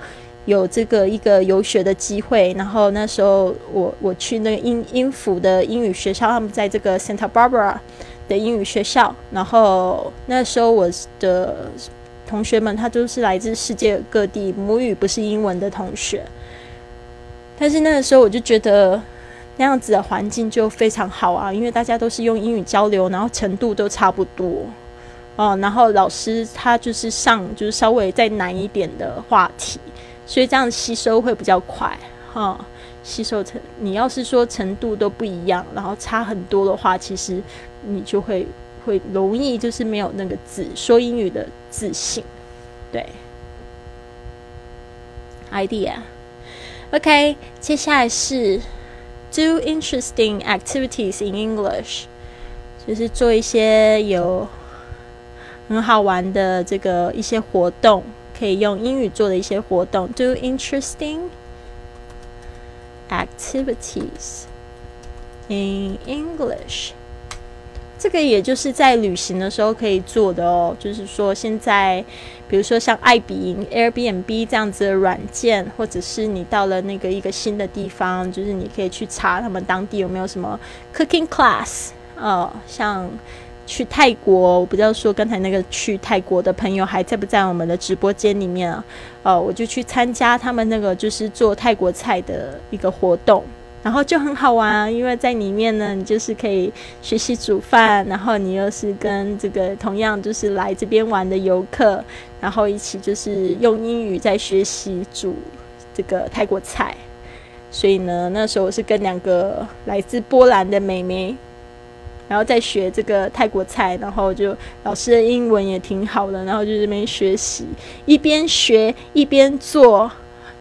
有这个一个游学的机会，然后那时候我我去那个英英府的英语学校，他们在这个 Santa Barbara 的英语学校，然后那时候我的同学们他都是来自世界各地，母语不是英文的同学，但是那个时候我就觉得那样子的环境就非常好啊，因为大家都是用英语交流，然后程度都差不多哦，然后老师他就是上就是稍微再难一点的话题。所以这样吸收会比较快，哈，吸收程你要是说程度都不一样，然后差很多的话，其实你就会会容易就是没有那个自说英语的自信，对。idea，OK，接下来是 do interesting activities in English，就是做一些有很好玩的这个一些活动。可以用英语做的一些活动，do interesting activities in English。这个也就是在旅行的时候可以做的哦。就是说，现在比如说像爱彼迎 Airbnb 这样子的软件，或者是你到了那个一个新的地方，就是你可以去查他们当地有没有什么 cooking class 哦，像。去泰国，我不知道说刚才那个去泰国的朋友还在不在我们的直播间里面啊？哦，我就去参加他们那个就是做泰国菜的一个活动，然后就很好玩，因为在里面呢，你就是可以学习煮饭，然后你又是跟这个同样就是来这边玩的游客，然后一起就是用英语在学习煮这个泰国菜，所以呢，那时候我是跟两个来自波兰的美眉。然后再学这个泰国菜，然后就老师的英文也挺好的，然后就这边学习，一边学一边做，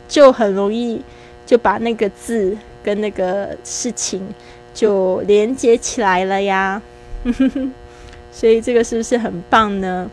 就很容易就把那个字跟那个事情就连接起来了呀。所以这个是不是很棒呢？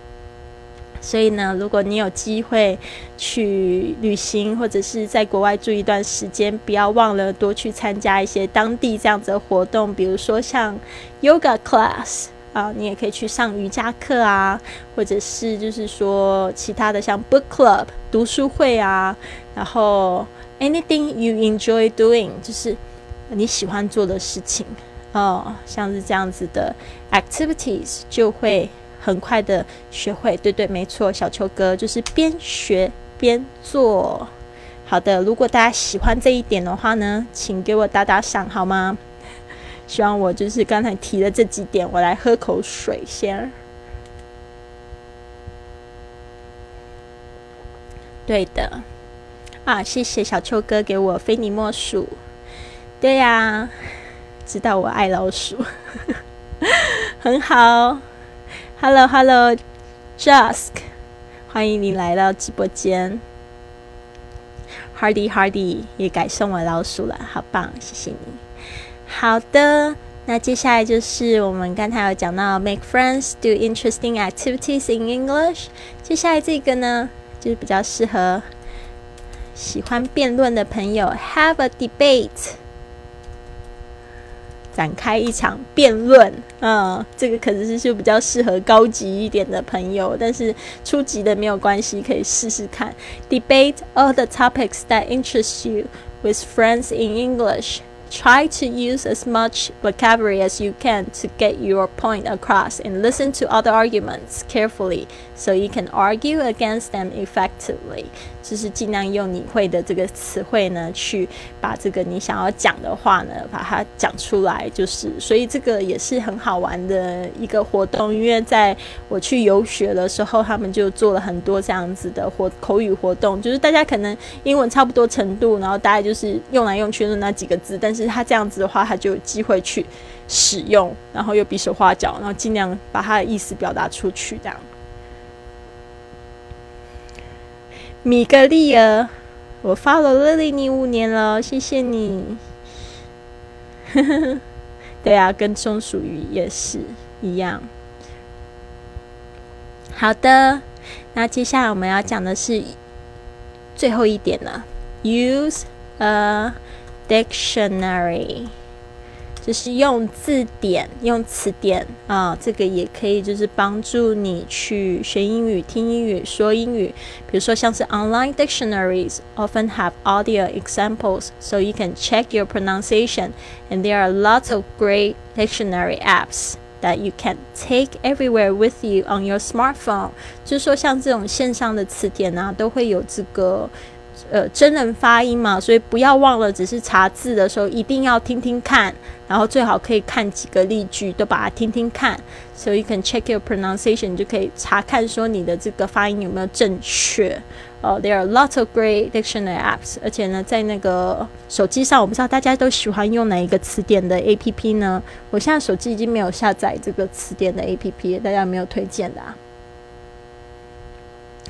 所以呢，如果你有机会去旅行，或者是在国外住一段时间，不要忘了多去参加一些当地这样子的活动，比如说像 yoga class 啊，你也可以去上瑜伽课啊，或者是就是说其他的像 book club 读书会啊，然后 anything you enjoy doing 就是你喜欢做的事情哦，像是这样子的 activities 就会。很快的学会，对对，没错，小秋哥就是边学边做。好的，如果大家喜欢这一点的话呢，请给我打打赏好吗？希望我就是刚才提的这几点，我来喝口水先。对的，啊，谢谢小秋哥给我非你莫属。对呀，知道我爱老鼠，很好。Hello，Hello，Jusk，欢迎你来到直播间。Hardy Hardy 也改送我老鼠了，好棒，谢谢你。好的，那接下来就是我们刚才有讲到 make friends, do interesting activities in English。接下来这个呢，就是比较适合喜欢辩论的朋友，have a debate。展开一场辩论，嗯，这个可能是就比较适合高级一点的朋友，但是初级的没有关系，可以试试看。Debate all the topics that interest you with friends in English. Try to use as much vocabulary as you can to get your point across and listen to other arguments carefully so you can argue against them effectively. 就是尽量用你会的这个词汇呢，去把这个你想要讲的话呢，把它讲出来。就是，所以这个也是很好玩的一个活动。因为在我去游学的时候，他们就做了很多这样子的活口语活动。就是大家可能英文差不多程度，然后大概就是用来用去的那几个字，但是他这样子的话，他就有机会去使用，然后又比手画脚，然后尽量把他的意思表达出去，这样。米格利尔，我发了乐丽你五年了，谢谢你。对啊，跟松鼠鱼也是一样。好的，那接下来我们要讲的是最后一点了，use a dictionary。就是用字典、用词典啊，这个也可以，就是帮助你去学英语、听英语、说英语。比如说，像是 online dictionaries often have audio examples, so you can check your pronunciation. And there are lots of great dictionary apps that you can take everywhere with you on your smartphone. 就是说，像这种线上的词典啊，都会有这个。 呃，真人发音嘛，所以不要忘了，只是查字的时候一定要听听看，然后最好可以看几个例句，都把它听听看。So you can check your pronunciation，就可以查看说你的这个发音有没有正确。哦，There are lots of great dictionary apps，而且呢，在那个手机上，我不知道大家都喜欢用哪一个词典的 APP 呢？我现在手机已经没有下载这个词典的 APP，大家有没有推荐的啊？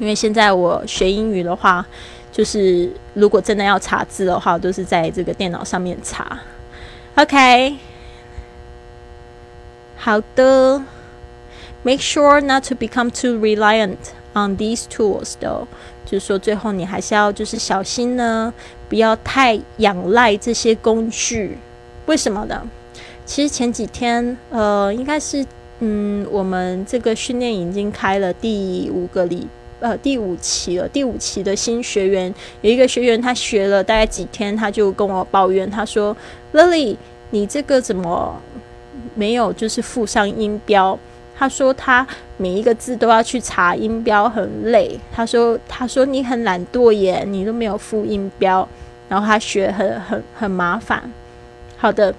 因为现在我学英语的话。就是如果真的要查字的话，都是在这个电脑上面查。OK，好的。Make sure not to become too reliant on these tools，though，就是说最后你还是要就是小心呢，不要太仰赖这些工具。为什么呢？其实前几天，呃，应该是嗯，我们这个训练已经开了第五个礼。呃，第五期了。第五期的新学员有一个学员，他学了大概几天，他就跟我抱怨，他说：“Lily，你这个怎么没有就是附上音标？”他说他每一个字都要去查音标，很累。他说：“他说你很懒惰耶，你都没有附音标，然后他学很很很麻烦。”好的，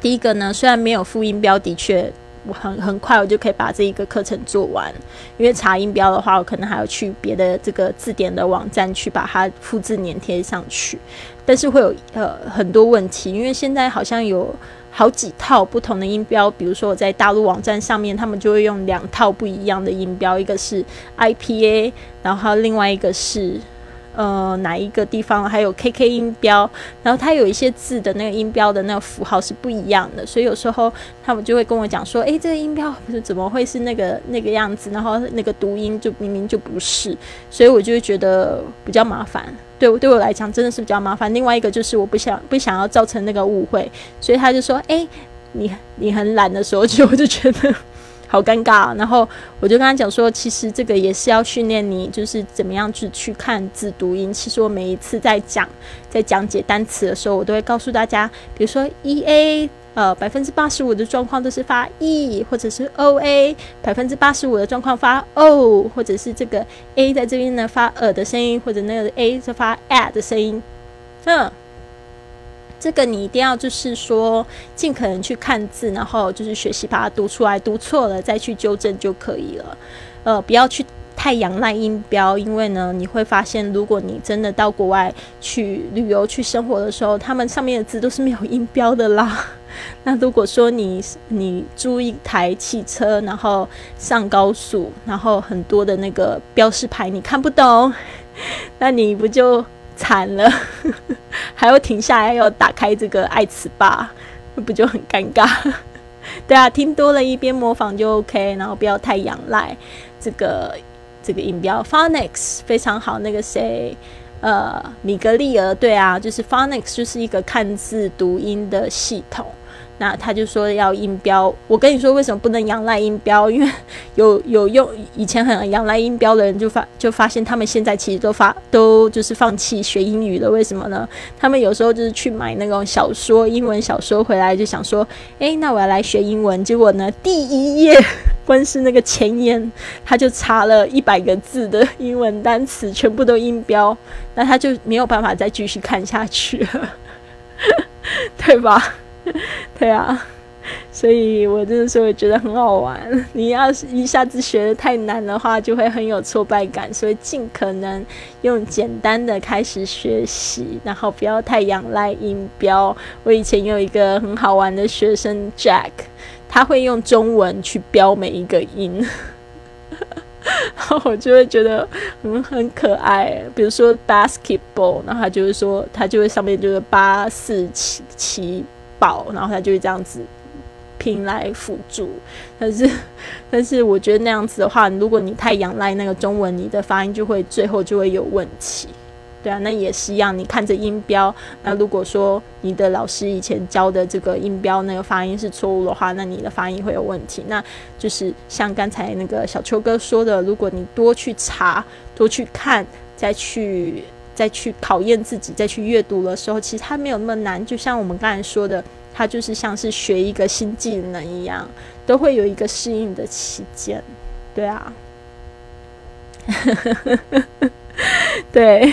第一个呢，虽然没有附音标，的确。我很很快，我就可以把这一个课程做完。因为查音标的话，我可能还要去别的这个字典的网站去把它复制粘贴上去，但是会有呃很多问题。因为现在好像有好几套不同的音标，比如说我在大陆网站上面，他们就会用两套不一样的音标，一个是 IPA，然后另外一个是。呃，哪一个地方还有 KK 音标，然后它有一些字的那个音标的那个符号是不一样的，所以有时候他们就会跟我讲说，诶，这个音标是怎么会是那个那个样子，然后那个读音就明明就不是，所以我就会觉得比较麻烦。对我对我来讲真的是比较麻烦。另外一个就是我不想不想要造成那个误会，所以他就说，诶，你你很懒的时候，就我就觉得。好尴尬，然后我就跟他讲说，其实这个也是要训练你，就是怎么样去去看字读音。其实我每一次在讲在讲解单词的时候，我都会告诉大家，比如说 e a，呃，百分之八十五的状况都是发 e，或者是 o a，百分之八十五的状况发 o，或者是这个 a 在这边呢发呃的声音，或者那个 a 是发 a 的声音，嗯。这个你一定要就是说，尽可能去看字，然后就是学习把它读出来，读错了再去纠正就可以了。呃，不要去太仰赖音标，因为呢，你会发现，如果你真的到国外去旅游、去生活的时候，他们上面的字都是没有音标的啦。那如果说你你租一台汽车，然后上高速，然后很多的那个标识牌你看不懂，那你不就？惨了，还要停下来，要打开这个爱词吧，不就很尴尬？对啊，听多了一边模仿就 OK，然后不要太仰赖这个这个音标。Phonics 非常好，那个谁，呃，米格利尔，对啊，就是 Phonics 就是一个看字读音的系统。那他就说要音标，我跟你说为什么不能仰赖音标？因为 有有用以前很仰赖音标的人就发就发现他们现在其实都发都就是放弃学英语了。为什么呢？他们有时候就是去买那种小说，英文小说回来就想说，诶，那我要来学英文。结果呢，第一页 光是那个前言，他就查了一百个字的英文单词，全部都音标，那他就没有办法再继续看下去了，对吧？对啊，所以我真的是会觉得很好玩。你要是一下子学的太难的话，就会很有挫败感。所以尽可能用简单的开始学习，然后不要太仰赖音标。我以前有一个很好玩的学生 Jack，他会用中文去标每一个音，然 后我就会觉得很很可爱。比如说 basketball，然后他就会说，他就会上面就是八四七七。宝，然后他就会这样子拼来辅助，但是，但是我觉得那样子的话，如果你太仰赖那个中文，你的发音就会最后就会有问题。对啊，那也是一样，你看着音标，那如果说你的老师以前教的这个音标那个发音是错误的话，那你的发音会有问题。那就是像刚才那个小秋哥说的，如果你多去查、多去看、再去。再去考验自己，再去阅读的时候，其实它没有那么难。就像我们刚才说的，它就是像是学一个新技能一样，都会有一个适应的期间。对啊。对，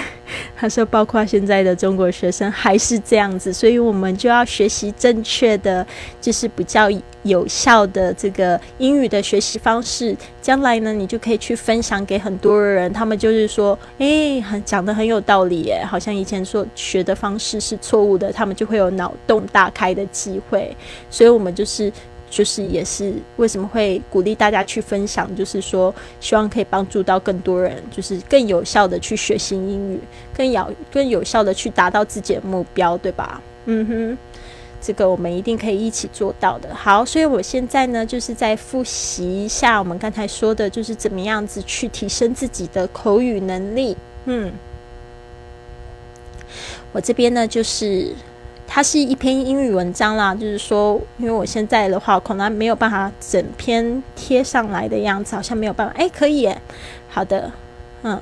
他说，包括现在的中国学生还是这样子，所以我们就要学习正确的，就是比较有效的这个英语的学习方式。将来呢，你就可以去分享给很多人，他们就是说，诶，很讲的很有道理，诶，好像以前说学的方式是错误的，他们就会有脑洞大开的机会。所以，我们就是。就是也是为什么会鼓励大家去分享，就是说希望可以帮助到更多人，就是更有效的去学习英语，更有更有效的去达到自己的目标，对吧？嗯哼，这个我们一定可以一起做到的。好，所以我现在呢，就是在复习一下我们刚才说的，就是怎么样子去提升自己的口语能力。嗯，我这边呢就是。它是一篇英语文章啦，就是说，因为我现在的话可能没有办法整篇贴上来的样子，好像没有办法。哎，可以耶，好的，嗯，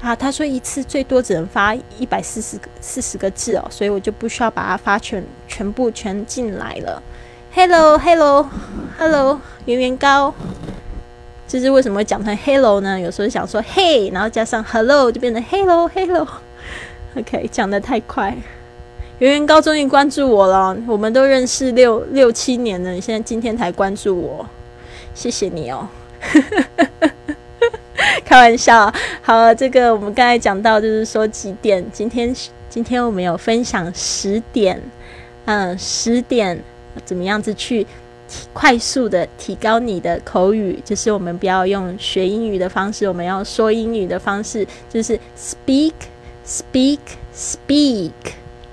啊，他说一次最多只能发一百四十个四十个字哦，所以我就不需要把它发全全部全进来了。Hello，Hello，Hello，圆圆高，这是为什么讲成 Hello 呢？有时候想说 Hey，然后加上 Hello 就变成 Hello，Hello。OK，讲的太快。圆圆高终于关注我了，我们都认识六六七年了，你现在今天才关注我，谢谢你哦。开玩笑，好，这个我们刚才讲到就是说几点？今天今天我们有分享十点，嗯，十点怎么样子去快速的提高你的口语？就是我们不要用学英语的方式，我们要说英语的方式，就是 speak，speak speak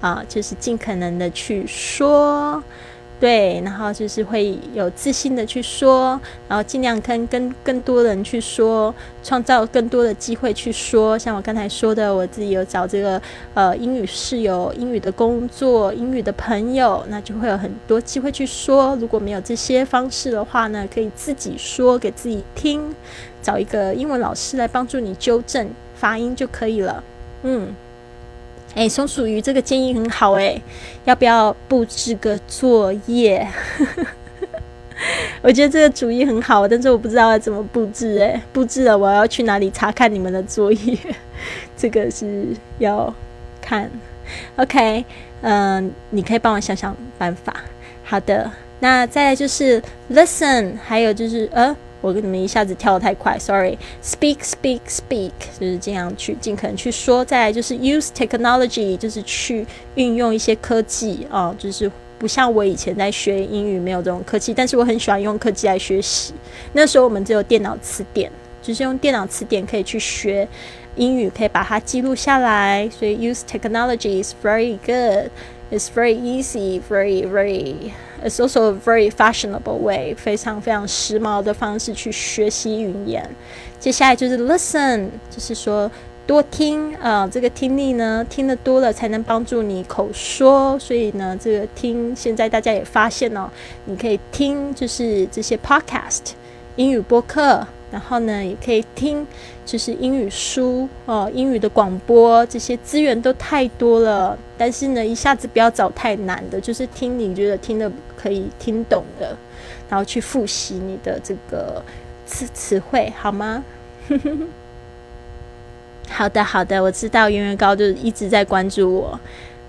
啊，就是尽可能的去说，对，然后就是会有自信的去说，然后尽量跟跟更多人去说，创造更多的机会去说。像我刚才说的，我自己有找这个呃英语室友、英语的工作、英语的朋友，那就会有很多机会去说。如果没有这些方式的话呢，可以自己说给自己听，找一个英文老师来帮助你纠正发音就可以了。嗯。哎，松鼠鱼这个建议很好哎，要不要布置个作业？我觉得这个主意很好，但是我不知道要怎么布置哎，布置了我要去哪里查看你们的作业？这个是要看。OK，嗯，你可以帮我想想办法。好的，那再来就是 listen，还有就是呃。我跟你们一下子跳得太快，sorry。Speak, speak, speak，就是这样去尽可能去说。再来就是 use technology，就是去运用一些科技啊，就是不像我以前在学英语没有这种科技，但是我很喜欢用科技来学习。那时候我们只有电脑词典，就是用电脑词典可以去学英语，可以把它记录下来。所以 use technology is very good. It's very easy, very very. It's also a very fashionable way，非常非常时髦的方式去学习语言。接下来就是 listen，就是说多听啊，这个听力呢，听得多了才能帮助你口说。所以呢，这个听，现在大家也发现哦，你可以听就是这些 podcast 英语播客。然后呢，也可以听，就是英语书哦，英语的广播，这些资源都太多了。但是呢，一下子不要找太难的，就是听你觉得听的可以听懂的，然后去复习你的这个词词汇，好吗？好的，好的，我知道圆圆高就一直在关注我，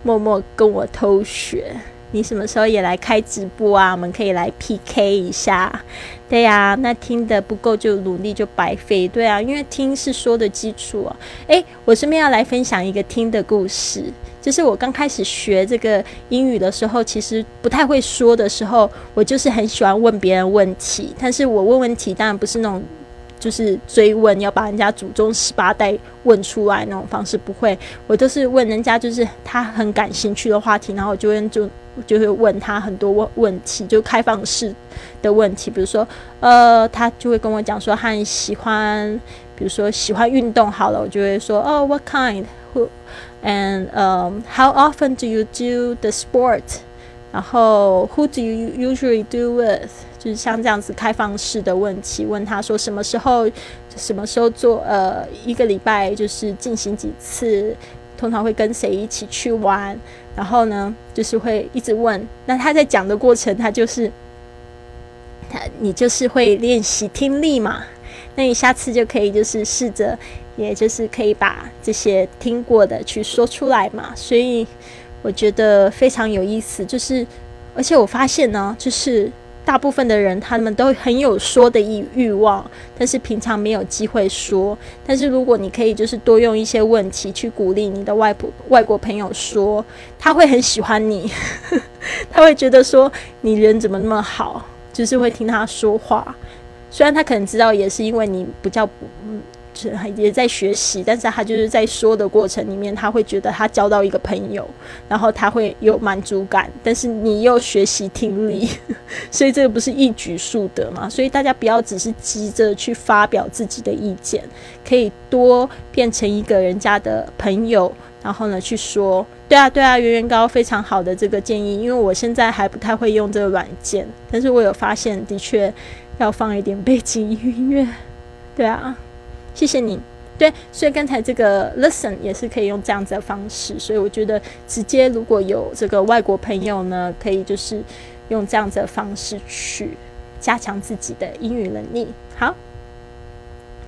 默默跟我偷学。你什么时候也来开直播啊？我们可以来 PK 一下。对呀，那听的不够就努力就白费。对啊，因为听是说的基础啊。诶，我顺便要来分享一个听的故事，就是我刚开始学这个英语的时候，其实不太会说的时候，我就是很喜欢问别人问题。但是我问问题当然不是那种。就是追问，要把人家祖宗十八代问出来那种方式不会，我都是问人家就是他很感兴趣的话题，然后我就会就就会问他很多问问题，就开放式的问题，比如说呃，他就会跟我讲说他很喜欢，比如说喜欢运动好了，我就会说哦，what kind，who and um how often do you do the sport？然后 who do you usually do with？就是像这样子开放式的问题，问他说什么时候、什么时候做？呃，一个礼拜就是进行几次？通常会跟谁一起去玩？然后呢，就是会一直问。那他在讲的过程，他就是他，你就是会练习听力嘛？那你下次就可以就是试着，也就是可以把这些听过的去说出来嘛。所以我觉得非常有意思。就是而且我发现呢，就是。大部分的人，他们都很有说的欲欲望，但是平常没有机会说。但是如果你可以，就是多用一些问题去鼓励你的外婆、外国朋友说，他会很喜欢你，他会觉得说你人怎么那么好，就是会听他说话。虽然他可能知道，也是因为你不叫嗯。是也在学习，但是他就是在说的过程里面，他会觉得他交到一个朋友，然后他会有满足感。但是你又学习听力，所以这个不是一举数得嘛？所以大家不要只是急着去发表自己的意见，可以多变成一个人家的朋友，然后呢去说，对啊对啊，圆圆高非常好的这个建议，因为我现在还不太会用这个软件，但是我有发现，的确要放一点背景音乐，对啊。谢谢你，对，所以刚才这个 listen 也是可以用这样子的方式，所以我觉得直接如果有这个外国朋友呢，可以就是用这样子的方式去加强自己的英语能力。好，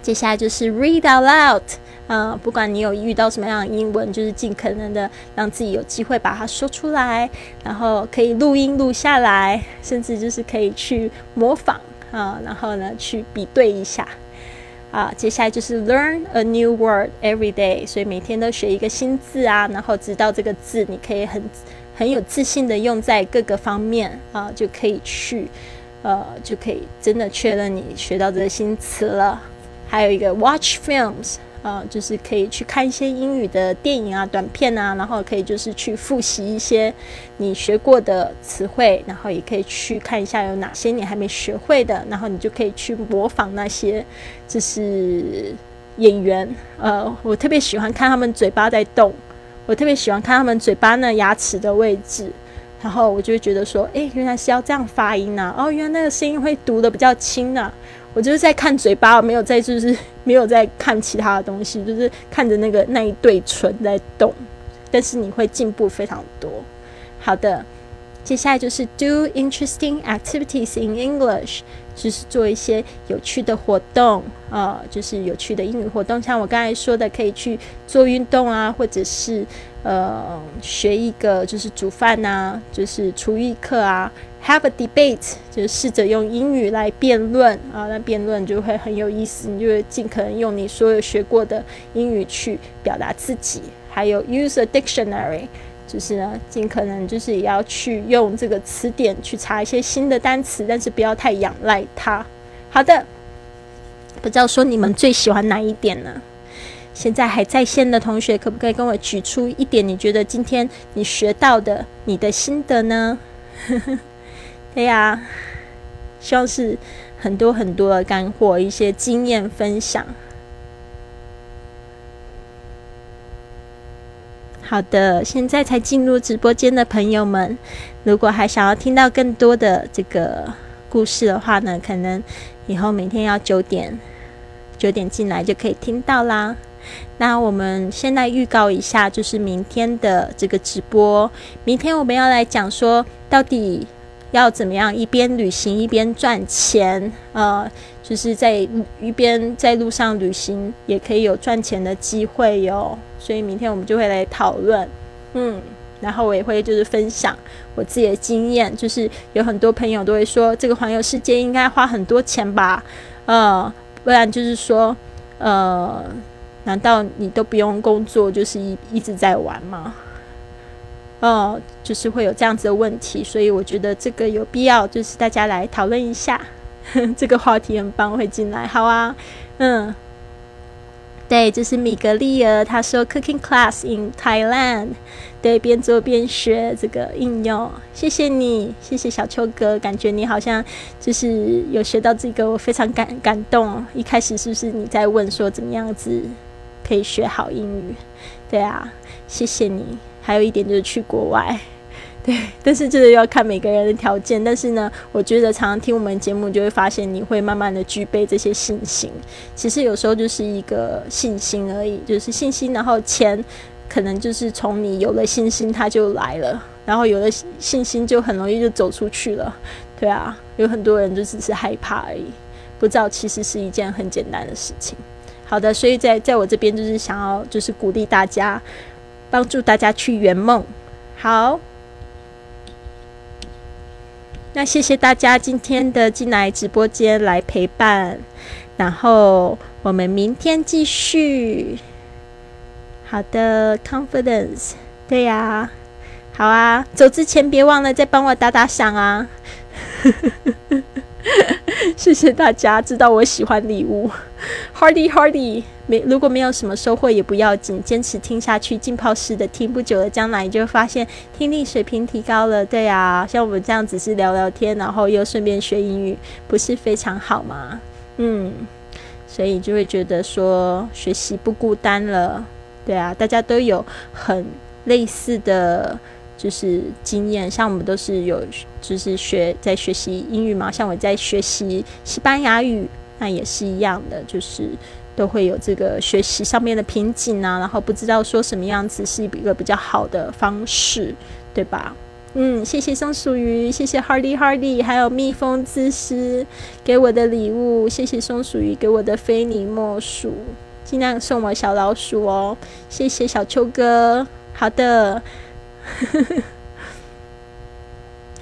接下来就是 read out loud，啊，不管你有遇到什么样的英文，就是尽可能的让自己有机会把它说出来，然后可以录音录下来，甚至就是可以去模仿啊，然后呢去比对一下。啊，接下来就是 learn a new word every day，所以每天都学一个新字啊，然后知道这个字你可以很很有自信的用在各个方面啊，就可以去呃，就可以真的确认你学到这个新词了。还有一个 watch films。呃，就是可以去看一些英语的电影啊、短片啊，然后可以就是去复习一些你学过的词汇，然后也可以去看一下有哪些你还没学会的，然后你就可以去模仿那些就是演员。呃，我特别喜欢看他们嘴巴在动，我特别喜欢看他们嘴巴那牙齿的位置，然后我就会觉得说，诶，原来是要这样发音啊！哦，原来那个声音会读的比较轻啊。我就是在看嘴巴，没有在就是 没有在看其他的东西，就是看着那个那一对唇在动，但是你会进步非常多。好的，接下来就是 do interesting activities in English，就是做一些有趣的活动啊，就是有趣的英语活动，像我刚才说的，可以去做运动啊，或者是呃学一个就是煮饭呐，就是厨艺课啊。Have a debate，就是试着用英语来辩论啊，那辩论就会很有意思。你就会尽可能用你所有学过的英语去表达自己。还有 use a dictionary，就是呢，尽可能就是也要去用这个词典去查一些新的单词，但是不要太仰赖它。好的，不知道说你们最喜欢哪一点呢？现在还在线的同学，可不可以跟我举出一点你觉得今天你学到的你的心得呢？对呀，希望是很多很多的干货，一些经验分享。好的，现在才进入直播间的朋友们，如果还想要听到更多的这个故事的话呢，可能以后每天要九点九点进来就可以听到啦。那我们先来预告一下，就是明天的这个直播，明天我们要来讲说到底。要怎么样一边旅行一边赚钱？呃，就是在一边在路上旅行也可以有赚钱的机会哟。所以明天我们就会来讨论，嗯，然后我也会就是分享我自己的经验。就是有很多朋友都会说，这个环游世界应该花很多钱吧？呃，不然就是说，呃，难道你都不用工作，就是一一直在玩吗？哦，就是会有这样子的问题，所以我觉得这个有必要，就是大家来讨论一下。这个话题很棒，会进来，好啊，嗯，对，这是米格利尔，他说 cooking class in Thailand，对，边做边学这个应用，谢谢你，谢谢小秋哥，感觉你好像就是有学到这个，我非常感感动。一开始是不是你在问说怎么样子可以学好英语？对啊，谢谢你。还有一点就是去国外，对，但是这个要看每个人的条件。但是呢，我觉得常常听我们节目，就会发现你会慢慢的具备这些信心。其实有时候就是一个信心而已，就是信心，然后钱可能就是从你有了信心，它就来了，然后有了信心就很容易就走出去了。对啊，有很多人就只是害怕而已，不知道其实是一件很简单的事情。好的，所以在在我这边就是想要就是鼓励大家。帮助大家去圆梦，好。那谢谢大家今天的进来直播间来陪伴，然后我们明天继续。好的，confidence，对呀，好啊。走之前别忘了再帮我打打赏啊。谢谢大家，知道我喜欢礼物，Hardy Hardy。没如果没有什么收获也不要紧，坚持听下去，浸泡式的听，不久的将来你就发现听力水平提高了。对啊，像我们这样只是聊聊天，然后又顺便学英语，不是非常好吗？嗯，所以就会觉得说学习不孤单了。对啊，大家都有很类似的。就是经验，像我们都是有，就是学在学习英语嘛，像我在学习西班牙语，那也是一样的，就是都会有这个学习上面的瓶颈啊，然后不知道说什么样子是一个比较好的方式，对吧？嗯，谢谢松鼠鱼，谢谢 Hardy Hardy，还有蜜蜂之师给我的礼物，谢谢松鼠鱼给我的非你莫属，尽量送我小老鼠哦，谢谢小秋哥，好的。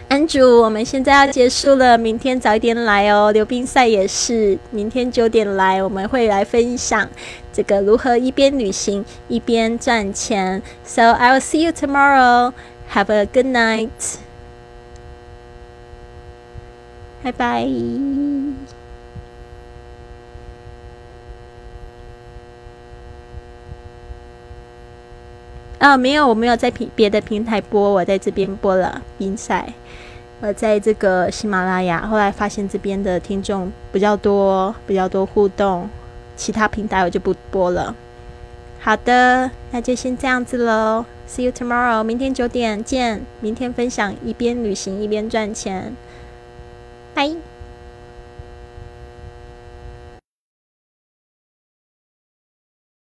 安主，我们现在要结束了，明天早一点来哦。溜冰赛也是，明天九点来，我们会来分享这个如何一边旅行一边赚钱。So I will see you tomorrow. Have a good night. 拜拜。啊，没有，我没有在平别的平台播，我在这边播了比赛。我在这个喜马拉雅，后来发现这边的听众比较多，比较多互动，其他平台我就不播了。好的，那就先这样子喽。See you tomorrow，明天九点见。明天分享一边旅行一边赚钱。拜。